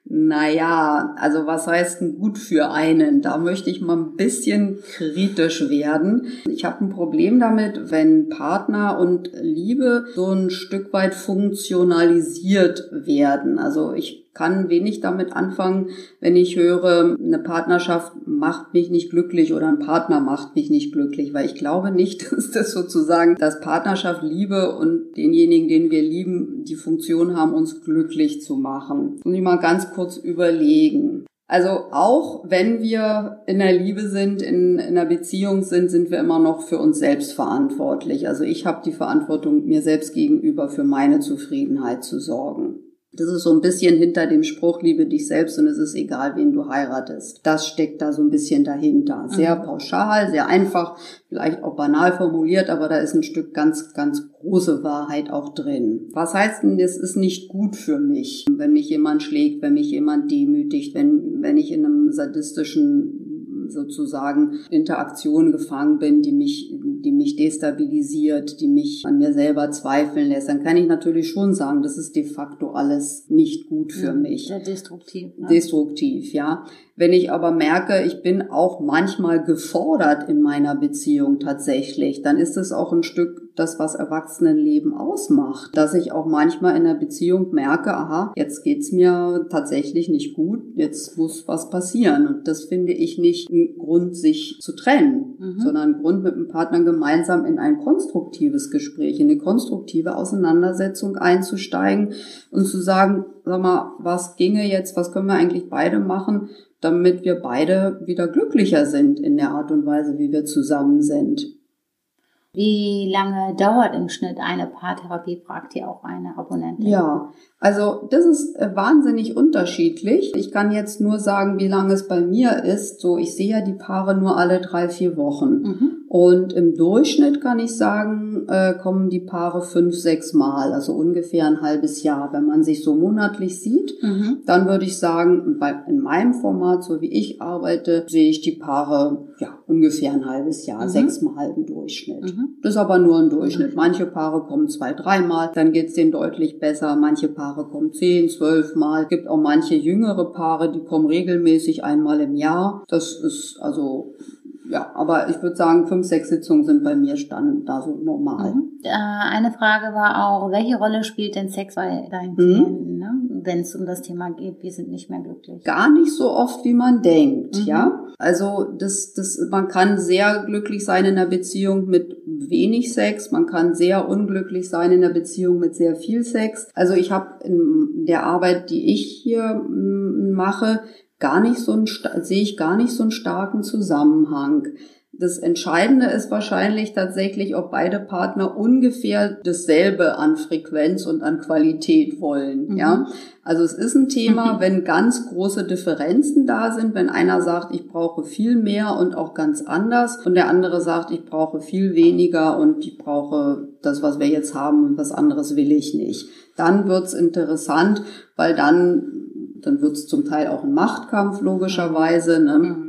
Speaker 1: Naja, also was heißt denn gut für einen? Da möchte ich mal ein bisschen kritisch werden. Ich habe ein Problem damit, wenn Partner und Liebe so ein Stück weit funktionalisiert werden. Also ich kann wenig damit anfangen, wenn ich höre, eine Partnerschaft macht mich nicht glücklich oder ein Partner macht mich nicht glücklich, weil ich glaube nicht, dass das sozusagen, dass Partnerschaft, Liebe und denjenigen, den wir lieben, die Funktion haben, uns glücklich zu machen. Und ich mal ganz kurz überlegen. Also auch wenn wir in der Liebe sind, in, in einer Beziehung sind, sind wir immer noch für uns selbst verantwortlich. Also ich habe die Verantwortung, mir selbst gegenüber für meine Zufriedenheit zu sorgen. Das ist so ein bisschen hinter dem Spruch, liebe dich selbst und es ist egal, wen du heiratest. Das steckt da so ein bisschen dahinter. Sehr mhm. pauschal, sehr einfach, vielleicht auch banal formuliert, aber da ist ein Stück ganz, ganz große Wahrheit auch drin. Was heißt denn, es ist nicht gut für mich, wenn mich jemand schlägt, wenn mich jemand demütigt, wenn, wenn ich in einem sadistischen sozusagen Interaktion gefangen bin, die mich, die mich destabilisiert, die mich an mir selber zweifeln lässt, dann kann ich natürlich schon sagen, das ist de facto alles nicht gut für ja, mich.
Speaker 2: Sehr destruktiv.
Speaker 1: Ne? Destruktiv, ja. Wenn ich aber merke, ich bin auch manchmal gefordert in meiner Beziehung tatsächlich, dann ist es auch ein Stück das, was Erwachsenenleben ausmacht. Dass ich auch manchmal in der Beziehung merke, aha, jetzt geht's mir tatsächlich nicht gut, jetzt muss was passieren. Und das finde ich nicht ein Grund, sich zu trennen, mhm. sondern ein Grund, mit dem Partner gemeinsam in ein konstruktives Gespräch, in eine konstruktive Auseinandersetzung einzusteigen und zu sagen, sag mal, was ginge jetzt, was können wir eigentlich beide machen, damit wir beide wieder glücklicher sind in der Art und Weise, wie wir zusammen sind.
Speaker 2: Wie lange dauert im Schnitt eine Paartherapie, fragt hier auch eine Abonnentin.
Speaker 1: Ja, also das ist äh, wahnsinnig unterschiedlich. Ich kann jetzt nur sagen, wie lange es bei mir ist. So, ich sehe ja die Paare nur alle drei, vier Wochen. Mhm. Und im Durchschnitt kann ich sagen, äh, kommen die Paare fünf, sechs Mal, also ungefähr ein halbes Jahr. Wenn man sich so monatlich sieht, mhm. dann würde ich sagen, bei, in meinem Format, so wie ich arbeite, sehe ich die Paare ja ungefähr ein halbes Jahr, mhm. sechs Mal im Durchschnitt. Mhm. Das ist aber nur ein Durchschnitt. Manche Paare kommen zwei, dreimal, dann geht's denen deutlich besser. Manche Paare kommen zehn, zwölf Mal. Es gibt auch manche jüngere Paare, die kommen regelmäßig einmal im Jahr. Das ist also ja, aber ich würde sagen, fünf, sechs Sitzungen sind bei mir stand da so normal.
Speaker 2: Mhm. Äh, eine Frage war auch, welche Rolle spielt denn Sex bei deinen mhm. Klienten, ne? Wenn es um das Thema geht, wir sind nicht mehr glücklich?
Speaker 1: Gar nicht so oft, wie man denkt, mhm. ja. Also das, das, man kann sehr glücklich sein in einer Beziehung mit wenig Sex, man kann sehr unglücklich sein in einer Beziehung mit sehr viel Sex. Also ich habe in der Arbeit, die ich hier mache, gar nicht so ein, sehe ich gar nicht so einen starken Zusammenhang. Das Entscheidende ist wahrscheinlich tatsächlich, ob beide Partner ungefähr dasselbe an Frequenz und an Qualität wollen. Mhm. Ja, also es ist ein Thema, wenn ganz große Differenzen da sind, wenn einer sagt, ich brauche viel mehr und auch ganz anders und der andere sagt, ich brauche viel weniger und ich brauche das, was wir jetzt haben und was anderes will ich nicht. Dann wird's interessant, weil dann dann wird es zum Teil auch ein Machtkampf logischerweise. Ne? Mhm.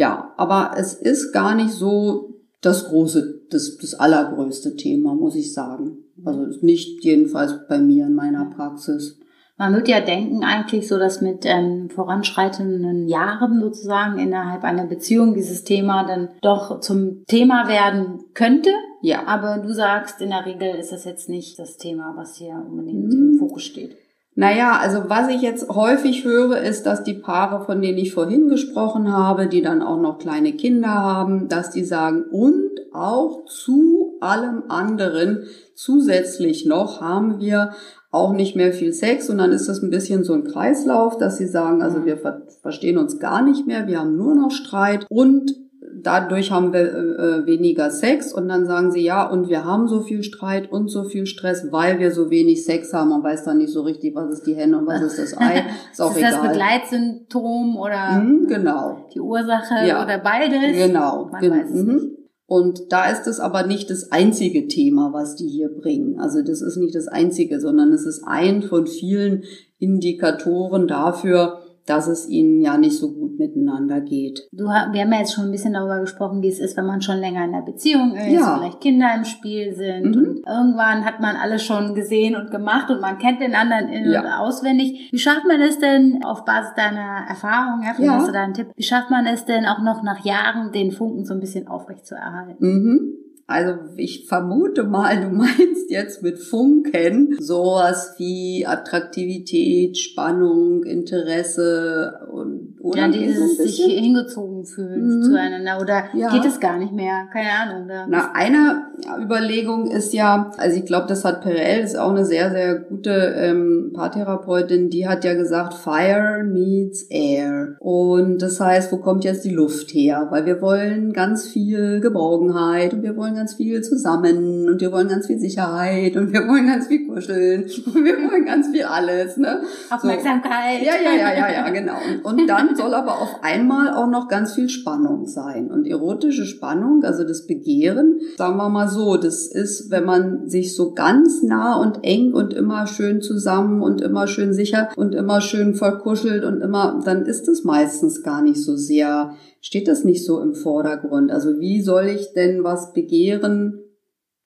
Speaker 1: Ja, aber es ist gar nicht so das große, das, das allergrößte Thema, muss ich sagen. Also nicht jedenfalls bei mir in meiner Praxis.
Speaker 2: Man würde ja denken eigentlich so, dass mit ähm, voranschreitenden Jahren sozusagen innerhalb einer Beziehung dieses Thema dann doch zum Thema werden könnte.
Speaker 1: Ja.
Speaker 2: Aber du sagst, in der Regel ist das jetzt nicht das Thema, was hier unbedingt
Speaker 1: Mhm.
Speaker 2: im Fokus steht.
Speaker 1: Naja, also was ich jetzt häufig höre, ist, dass die Paare, von denen ich vorhin gesprochen habe, die dann auch noch kleine Kinder haben, dass die sagen, und auch zu allem anderen zusätzlich noch haben wir auch nicht mehr viel Sex. Und dann ist das ein bisschen so ein Kreislauf, dass sie sagen, also wir ver verstehen uns gar nicht mehr, wir haben nur noch Streit. Und dadurch haben wir äh, weniger Sex und dann sagen sie ja und wir haben so viel Streit und so viel Stress, weil wir so wenig Sex haben. Man weiß dann nicht so richtig, was ist die Henne und was ist das Ei. Ist auch
Speaker 2: ist das
Speaker 1: egal.
Speaker 2: Begleitsymptom oder
Speaker 1: Mhm, genau.
Speaker 2: die Ursache
Speaker 1: Ja.
Speaker 2: oder beides?
Speaker 1: Genau.
Speaker 2: Man
Speaker 1: Gen-
Speaker 2: weiß es
Speaker 1: mhm.
Speaker 2: nicht.
Speaker 1: Und da ist es aber nicht das einzige Thema, was die hier bringen. Also das ist nicht das einzige, sondern es ist ein von vielen Indikatoren dafür, dass es ihnen ja nicht so gut miteinander geht.
Speaker 2: Du, wir haben ja jetzt schon ein bisschen darüber gesprochen, wie es ist, wenn man schon länger in einer Beziehung ist,
Speaker 1: Ja.
Speaker 2: vielleicht Kinder im Spiel sind
Speaker 1: Mhm.
Speaker 2: und irgendwann hat man alles schon gesehen und gemacht und man kennt den anderen in-
Speaker 1: Ja.
Speaker 2: und auswendig. Wie schafft man es denn auf Basis deiner Erfahrung, ja, vielleicht
Speaker 1: Ja.
Speaker 2: hast du da einen Tipp, wie schafft man es denn auch noch nach Jahren den Funken so ein bisschen aufrecht zu erhalten?
Speaker 1: Mhm. Also ich vermute mal, du meinst jetzt mit Funken sowas wie Attraktivität, Spannung, Interesse und oder
Speaker 2: Ja,
Speaker 1: nicht so
Speaker 2: dieses sich hingezogen fühlen
Speaker 1: Mhm.
Speaker 2: zueinander oder
Speaker 1: Ja.
Speaker 2: geht es gar nicht mehr? Keine Ahnung. Da
Speaker 1: Na, eine Überlegung ist ja, also ich glaube, das hat Perel, ist auch eine sehr, sehr gute ähm, Paartherapeutin, die hat ja gesagt, Fire needs Air. Und das heißt, wo kommt jetzt die Luft her? Weil wir wollen ganz viel Geborgenheit und wir wollen ganz viel zusammen und wir wollen ganz viel Sicherheit und wir wollen ganz viel kuscheln und wir wollen ganz viel alles, ne?
Speaker 2: Aufmerksamkeit.
Speaker 1: Ja, ja, ja, ja, ja, genau. Und, und soll aber auf einmal auch noch ganz viel Spannung sein. Und erotische Spannung, also das Begehren, sagen wir mal so, das ist, wenn man sich so ganz nah und eng und immer schön zusammen und immer schön sicher und immer schön verkuschelt und immer, dann ist es meistens gar nicht so sehr, steht das nicht so im Vordergrund. Also wie soll ich denn was begehren,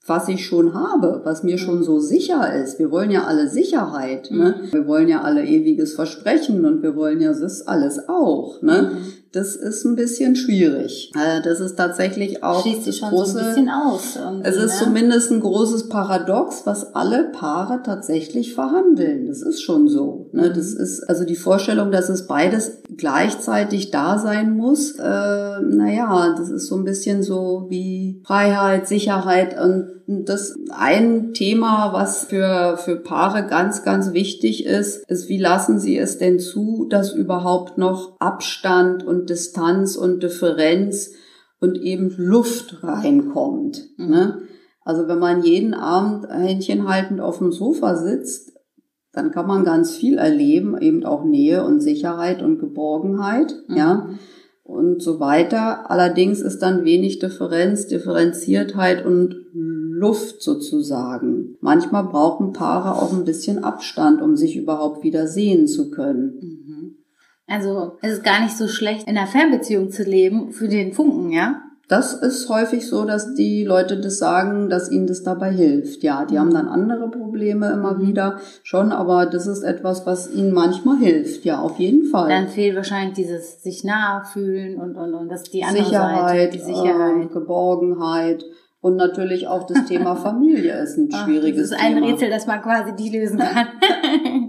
Speaker 1: was ich schon habe, was mir schon so sicher ist. Wir wollen ja alle Sicherheit, ne? Wir wollen ja alle ewiges Versprechen und wir wollen ja das alles auch, ne? Das ist ein bisschen schwierig. Äh, Das ist tatsächlich auch
Speaker 2: Schließt
Speaker 1: das
Speaker 2: schon so ein bisschen aus.
Speaker 1: es ist
Speaker 2: ne?
Speaker 1: zumindest ein großes Paradox, was alle Paare tatsächlich verhandeln. Das ist schon so. Ne?
Speaker 2: Mhm.
Speaker 1: Das ist also die Vorstellung, dass es beides gleichzeitig da sein muss. Äh, naja, das ist so ein bisschen so wie Freiheit, Sicherheit und das ein Thema, was für, für Paare ganz, ganz wichtig ist, ist, wie lassen sie es denn zu, dass überhaupt noch Abstand und Distanz und Differenz und eben Luft reinkommt.
Speaker 2: Mhm.
Speaker 1: Ne? Also wenn man jeden Abend händchenhaltend auf dem Sofa sitzt, dann kann man ganz viel erleben, eben auch Nähe und Sicherheit und Geborgenheit,
Speaker 2: Mhm.
Speaker 1: ja, und so weiter. Allerdings ist dann wenig Differenz, Differenziertheit und Luft sozusagen. Manchmal brauchen Paare auch ein bisschen Abstand, um sich überhaupt wieder sehen zu können.
Speaker 2: Mhm. Also es ist gar nicht so schlecht, in einer Fernbeziehung zu leben für den Funken, ja?
Speaker 1: Das ist häufig so, dass die Leute das sagen, dass ihnen das dabei hilft. Ja, die haben dann andere Probleme immer
Speaker 2: Mhm.
Speaker 1: wieder schon, aber das ist etwas, was ihnen manchmal hilft. Ja, auf jeden Fall.
Speaker 2: Dann fehlt wahrscheinlich dieses sich nahe fühlen und, und, und das ist die andere
Speaker 1: Sicherheit,
Speaker 2: Seite, die Sicherheit.
Speaker 1: ähm, Geborgenheit und natürlich auch das Thema Familie ist ein schwieriges
Speaker 2: Das ist ein
Speaker 1: Thema.
Speaker 2: Rätsel, das man quasi die lösen kann.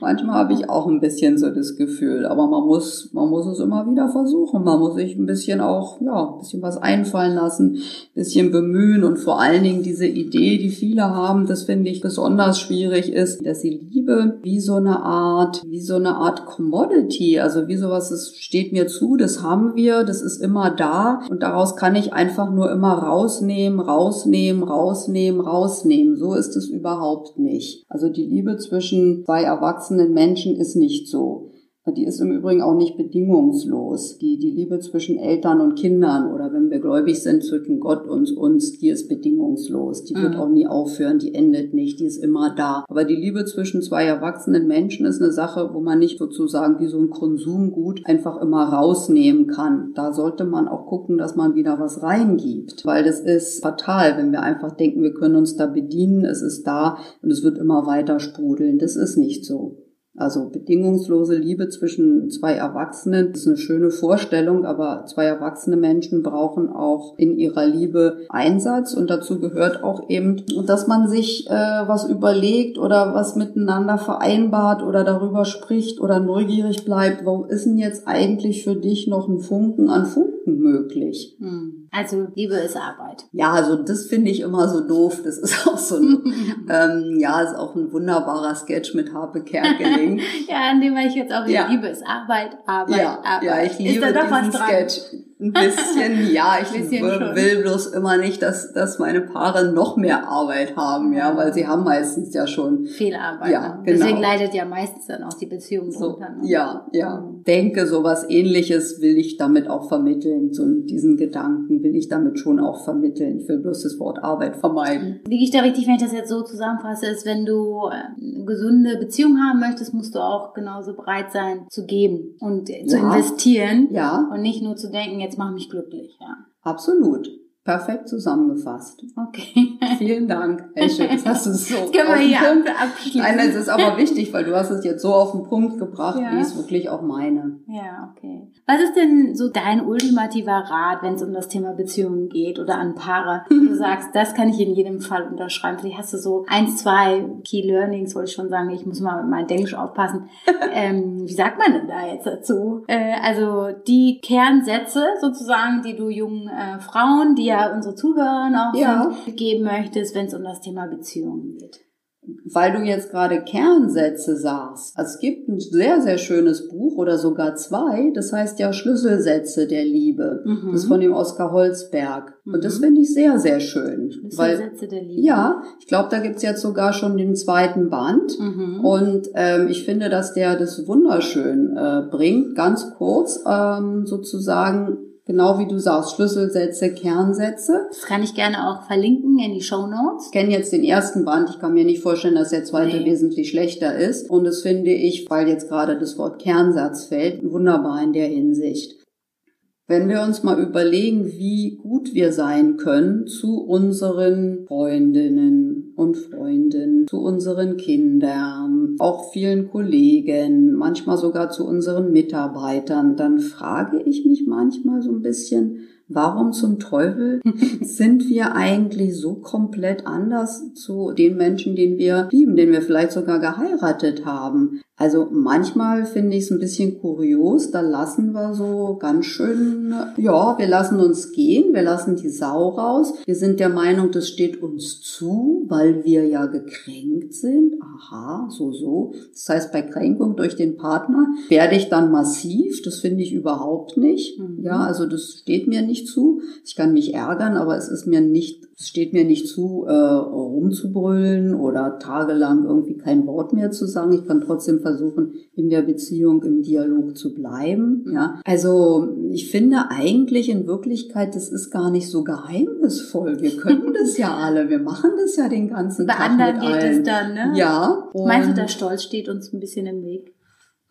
Speaker 1: Manchmal habe ich auch ein bisschen so das Gefühl, aber man muss, man muss es immer wieder versuchen. Man muss sich ein bisschen auch, ja, ein bisschen was einfallen lassen, ein bisschen bemühen und vor allen Dingen diese Idee, die viele haben, das finde ich besonders schwierig ist, dass sie Liebe wie so eine Art, wie so eine Art Commodity, also wie sowas, das steht mir zu, das haben wir, das ist immer da und daraus kann ich einfach nur immer rausnehmen, rausnehmen, rausnehmen, rausnehmen. So ist es überhaupt nicht. Also die Liebe zwischen zwei erwachsenen Menschen ist nicht so. Die ist im Übrigen auch nicht bedingungslos. Die, die Liebe zwischen Eltern und Kindern oder wenn wir gläubig sind zwischen Gott und uns, die ist bedingungslos. Die wird
Speaker 2: Mhm.
Speaker 1: auch nie aufhören, die endet nicht, die ist immer da. Aber die Liebe zwischen zwei erwachsenen Menschen ist eine Sache, wo man nicht sozusagen wie so ein Konsumgut einfach immer rausnehmen kann. Da sollte man auch gucken, dass man wieder was reingibt, weil das ist fatal, wenn wir einfach denken, wir können uns da bedienen, es ist da und es wird immer weiter sprudeln. Das ist nicht so. Also bedingungslose Liebe zwischen zwei Erwachsenen ist eine schöne Vorstellung, aber zwei erwachsene Menschen brauchen auch in ihrer Liebe Einsatz und dazu gehört auch eben, dass man sich äh, was überlegt oder was miteinander vereinbart oder darüber spricht oder neugierig bleibt, wo ist denn jetzt eigentlich für dich noch ein Funken an Funken möglich?
Speaker 2: Hm. Also Liebe ist Arbeit.
Speaker 1: Ja, also das finde ich immer so doof. Das ist auch so ein, ähm, ja, ist auch ein wunderbarer Sketch mit Harpe Kerkeling.
Speaker 2: ja, an dem war ich jetzt auch, ja. Liebe ist Arbeit, Arbeit,
Speaker 1: ja,
Speaker 2: Arbeit.
Speaker 1: Ja, ich liebe
Speaker 2: ist da
Speaker 1: diesen
Speaker 2: was dran?
Speaker 1: Sketch. Ein bisschen, ja, ich
Speaker 2: Bisschen
Speaker 1: will,
Speaker 2: schon.
Speaker 1: bloß immer nicht, dass, dass meine Paare noch mehr Arbeit haben, ja, weil sie haben meistens ja schon
Speaker 2: Viel Arbeit.
Speaker 1: Ja,
Speaker 2: ne?
Speaker 1: genau.
Speaker 2: Deswegen leidet ja meistens dann auch die Beziehung
Speaker 1: so,
Speaker 2: drunter. Ne?
Speaker 1: ja, ja.
Speaker 2: Mhm.
Speaker 1: Denke, sowas ähnliches will ich damit auch vermitteln. So diesen Gedanken will ich damit schon auch vermitteln. Ich will bloß das Wort Arbeit vermeiden.
Speaker 2: Liege ich da richtig, wenn ich das jetzt so zusammenfasse, ist, wenn du äh, eine gesunde Beziehung haben möchtest, musst du auch genauso bereit sein zu geben und zu
Speaker 1: Ja.
Speaker 2: investieren
Speaker 1: Ja,
Speaker 2: und nicht nur zu denken, jetzt mach mich glücklich. Ja.
Speaker 1: absolut. Perfekt zusammengefasst.
Speaker 2: Okay.
Speaker 1: Vielen Dank, Esche. Das hast du so
Speaker 2: Jetzt können wir hier
Speaker 1: Punkt
Speaker 2: ab- abschließen.
Speaker 1: Nein, es ist aber wichtig, weil du hast es jetzt so auf den Punkt gebracht,
Speaker 2: Ja.
Speaker 1: wie ich es wirklich auch meine.
Speaker 2: Ja, okay. Was ist denn so dein ultimativer Rat, wenn es um das Thema Beziehungen geht oder an Paare? Du sagst, das kann ich in jedem Fall unterschreiben. Vielleicht hast du so eins, zwei Key Learnings, wollte ich schon sagen. Ich muss mal mit meinem Englisch aufpassen. ähm, wie sagt man denn da jetzt dazu? Äh, also die Kernsätze sozusagen, die du jungen äh, Frauen, die ja unsere Zuhörer auch
Speaker 1: Ja.
Speaker 2: sind, geben möchtest, wenn es um das Thema Beziehungen geht.
Speaker 1: Weil du jetzt gerade Kernsätze sagst. Es gibt ein sehr, sehr schönes Buch oder sogar zwei. Das heißt ja Schlüsselsätze der Liebe.
Speaker 2: Mhm.
Speaker 1: Das ist von dem Oskar Holzberg. Und das
Speaker 2: Mhm.
Speaker 1: finde ich sehr, sehr schön. Weil,
Speaker 2: Schlüsselsätze der Liebe.
Speaker 1: ja, ich glaube, da gibt's jetzt sogar schon den zweiten Band.
Speaker 2: Mhm.
Speaker 1: Und ähm, ich finde, dass der das wunderschön äh, bringt. Ganz kurz ähm, sozusagen, genau wie du sagst, Schlüsselsätze, Kernsätze.
Speaker 2: Das kann ich gerne auch verlinken in die Show Notes.
Speaker 1: Ich kenne jetzt den ersten Band. Ich kann mir nicht vorstellen, dass der zweite
Speaker 2: Nee.
Speaker 1: wesentlich schlechter ist. Und das finde ich, weil jetzt gerade das Wort Kernsatz fällt, wunderbar in der Hinsicht. Wenn wir uns mal überlegen, wie gut wir sein können zu unseren Freundinnen und Freunden, zu unseren Kindern, auch vielen Kollegen, manchmal sogar zu unseren Mitarbeitern, dann frage ich mich manchmal so ein bisschen, warum zum Teufel sind wir eigentlich so komplett anders zu den Menschen, den wir lieben, den wir vielleicht sogar geheiratet haben? Also manchmal finde ich es ein bisschen kurios, da lassen wir so ganz schön, ja, wir lassen uns gehen, wir lassen die Sau raus. Wir sind der Meinung, das steht uns zu, weil wir ja gekränkt sind. Aha, so, so. Das heißt, bei Kränkung durch den Partner werde ich dann massiv, das finde ich überhaupt nicht.
Speaker 2: Mhm.
Speaker 1: Ja, also das steht mir nicht zu. Ich kann mich ärgern, aber es ist mir nicht, es steht mir nicht zu, äh, rumzubrüllen oder tagelang irgendwie kein Wort mehr zu sagen. Ich kann trotzdem versuchen, in der Beziehung im Dialog zu bleiben. Ja, also ich finde eigentlich in Wirklichkeit, das ist gar nicht so geheimnisvoll. Wir können das ja alle. Wir machen das ja den ganzen
Speaker 2: Bei
Speaker 1: Tag
Speaker 2: anderen
Speaker 1: mit
Speaker 2: geht
Speaker 1: allen.
Speaker 2: es dann, ne?
Speaker 1: Ja.
Speaker 2: Meinst du, der Stolz steht uns ein bisschen im Weg?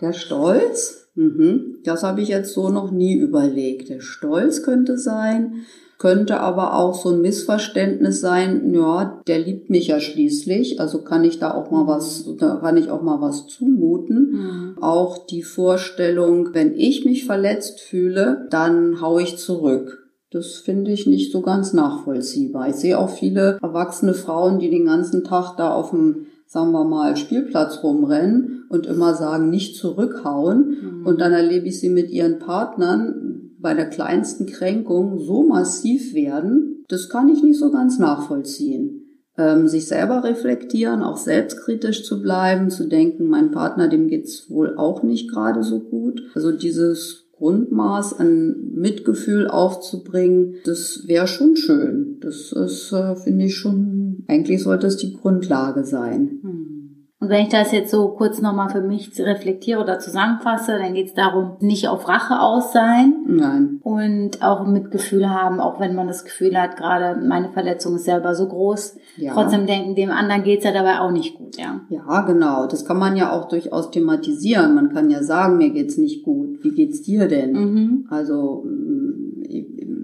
Speaker 1: der Stolz, mhm, das habe ich jetzt so noch nie überlegt. Der Stolz könnte sein, könnte aber auch so ein Missverständnis sein, ja, der liebt mich ja schließlich, also kann ich da auch mal was, da kann ich auch mal was zumuten.
Speaker 2: Mhm.
Speaker 1: Auch die Vorstellung, wenn ich mich verletzt fühle, dann hau ich zurück. Das finde ich nicht so ganz nachvollziehbar. Ich sehe auch viele erwachsene Frauen, die den ganzen Tag da auf dem, sagen wir mal, Spielplatz rumrennen und immer sagen, nicht zurückhauen.
Speaker 2: Mhm.
Speaker 1: Und dann erlebe ich sie mit ihren Partnern bei der kleinsten Kränkung so massiv werden. Das kann ich nicht so ganz nachvollziehen. Ähm, sich selber reflektieren, auch selbstkritisch zu bleiben, zu denken, mein Partner, dem geht's wohl auch nicht gerade so gut. Also dieses Grundmaß an Mitgefühl aufzubringen, das wäre schon schön. Das ist, äh, finde ich schon, eigentlich sollte es die Grundlage sein.
Speaker 2: Hm. Und wenn ich das jetzt so kurz nochmal für mich reflektiere oder zusammenfasse, dann geht es darum, nicht auf Rache aus sein
Speaker 1: Nein.
Speaker 2: und auch Mitgefühl haben, auch wenn man das Gefühl hat, gerade meine Verletzung ist selber so groß.
Speaker 1: Ja.
Speaker 2: Trotzdem denken, dem anderen geht's ja dabei auch nicht gut, ja.
Speaker 1: Ja, genau. Das kann man ja auch durchaus thematisieren. Man kann ja sagen, mir geht's nicht gut. Wie geht's dir denn?
Speaker 2: Mhm.
Speaker 1: Also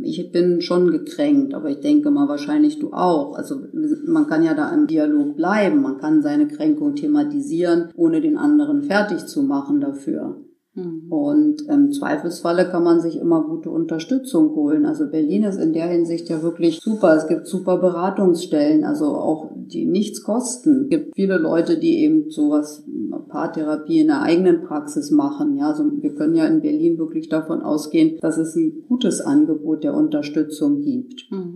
Speaker 1: ich bin schon gekränkt, aber ich denke mal wahrscheinlich du auch. Also man kann ja da im Dialog bleiben, man kann seine Kränkung thematisieren, ohne den anderen fertig zu machen dafür. Mhm. Und im Zweifelsfalle kann man sich immer gute Unterstützung holen. Also Berlin ist in der Hinsicht ja wirklich super. Es gibt super Beratungsstellen, also auch die nichts kosten. Es gibt viele Leute, die eben sowas, Paartherapie in der eigenen Praxis machen. Ja, also wir können ja in Berlin wirklich davon ausgehen, dass es ein gutes Angebot der Unterstützung gibt.
Speaker 2: Mhm.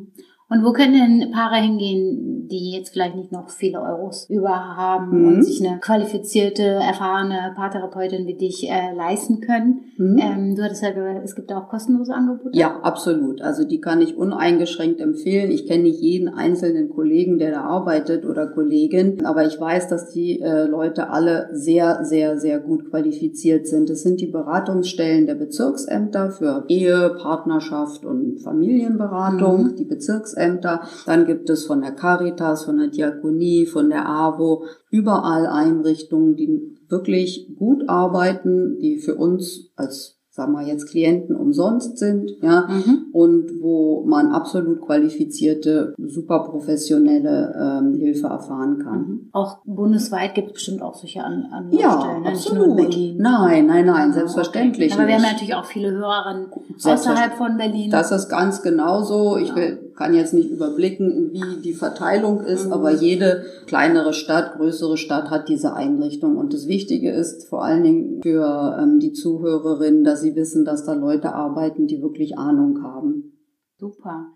Speaker 2: Und wo können denn Paare hingehen, die jetzt vielleicht nicht noch viele Euros über haben mhm. und sich eine qualifizierte, erfahrene Paartherapeutin wie dich äh, leisten können? Mhm. Ähm, du hattest ja gesagt, es gibt auch kostenlose Angebote.
Speaker 1: Ja, absolut. Also die kann ich uneingeschränkt empfehlen. Ich kenne nicht jeden einzelnen Kollegen, der da arbeitet oder Kollegin, aber ich weiß, dass die äh, Leute alle sehr, sehr, sehr gut qualifiziert sind. Es sind die Beratungsstellen der Bezirksämter für Ehe, Partnerschaft und Familienberatung, mhm. die Bezirksämter Bezirksämter. Dann gibt es von der Caritas, von der Diakonie, von der AWO überall Einrichtungen, die wirklich gut arbeiten, die für uns als sagen wir jetzt Klienten umsonst sind, ja, mhm. und wo man absolut qualifizierte, super professionelle ähm, Hilfe erfahren kann. Mhm.
Speaker 2: Auch bundesweit gibt es bestimmt auch solche an, an
Speaker 1: ja, Stellen, ne? absolut. Nein, nein, nein, selbstverständlich.
Speaker 2: Okay. Aber wir haben natürlich auch viele Hörerinnen außerhalb von Berlin.
Speaker 1: Das ist ganz genauso. Ich will, kann jetzt nicht überblicken, wie die Verteilung ist, mhm. aber jede kleinere Stadt, größere Stadt hat diese Einrichtung. Und das Wichtige ist vor allen Dingen für ähm, die Zuhörerinnen, dass sie wissen, dass da Leute arbeiten, die wirklich Ahnung haben.
Speaker 2: Super.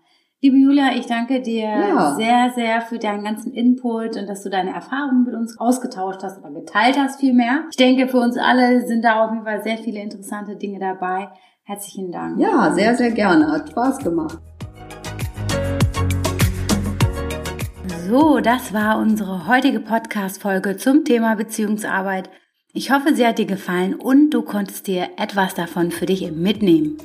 Speaker 2: Liebe Julia, ich danke dir ja. sehr, sehr für deinen ganzen Input und dass du deine Erfahrungen mit uns ausgetauscht hast oder geteilt hast vielmehr. Ich denke, für uns alle sind da auf jeden Fall sehr viele interessante Dinge dabei. Herzlichen Dank.
Speaker 1: Ja, sehr, sehr gerne. Hat Spaß gemacht.
Speaker 2: So, das war unsere heutige Podcast-Folge zum Thema Beziehungsarbeit. Ich hoffe, sie hat dir gefallen und du konntest dir etwas davon für dich mitnehmen.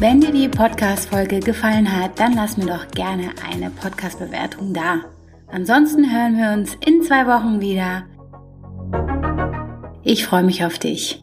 Speaker 2: Wenn dir die Podcast-Folge gefallen hat, dann lass mir doch gerne eine Podcast-Bewertung da. Ansonsten hören wir uns in zwei Wochen wieder. Ich freue mich auf dich.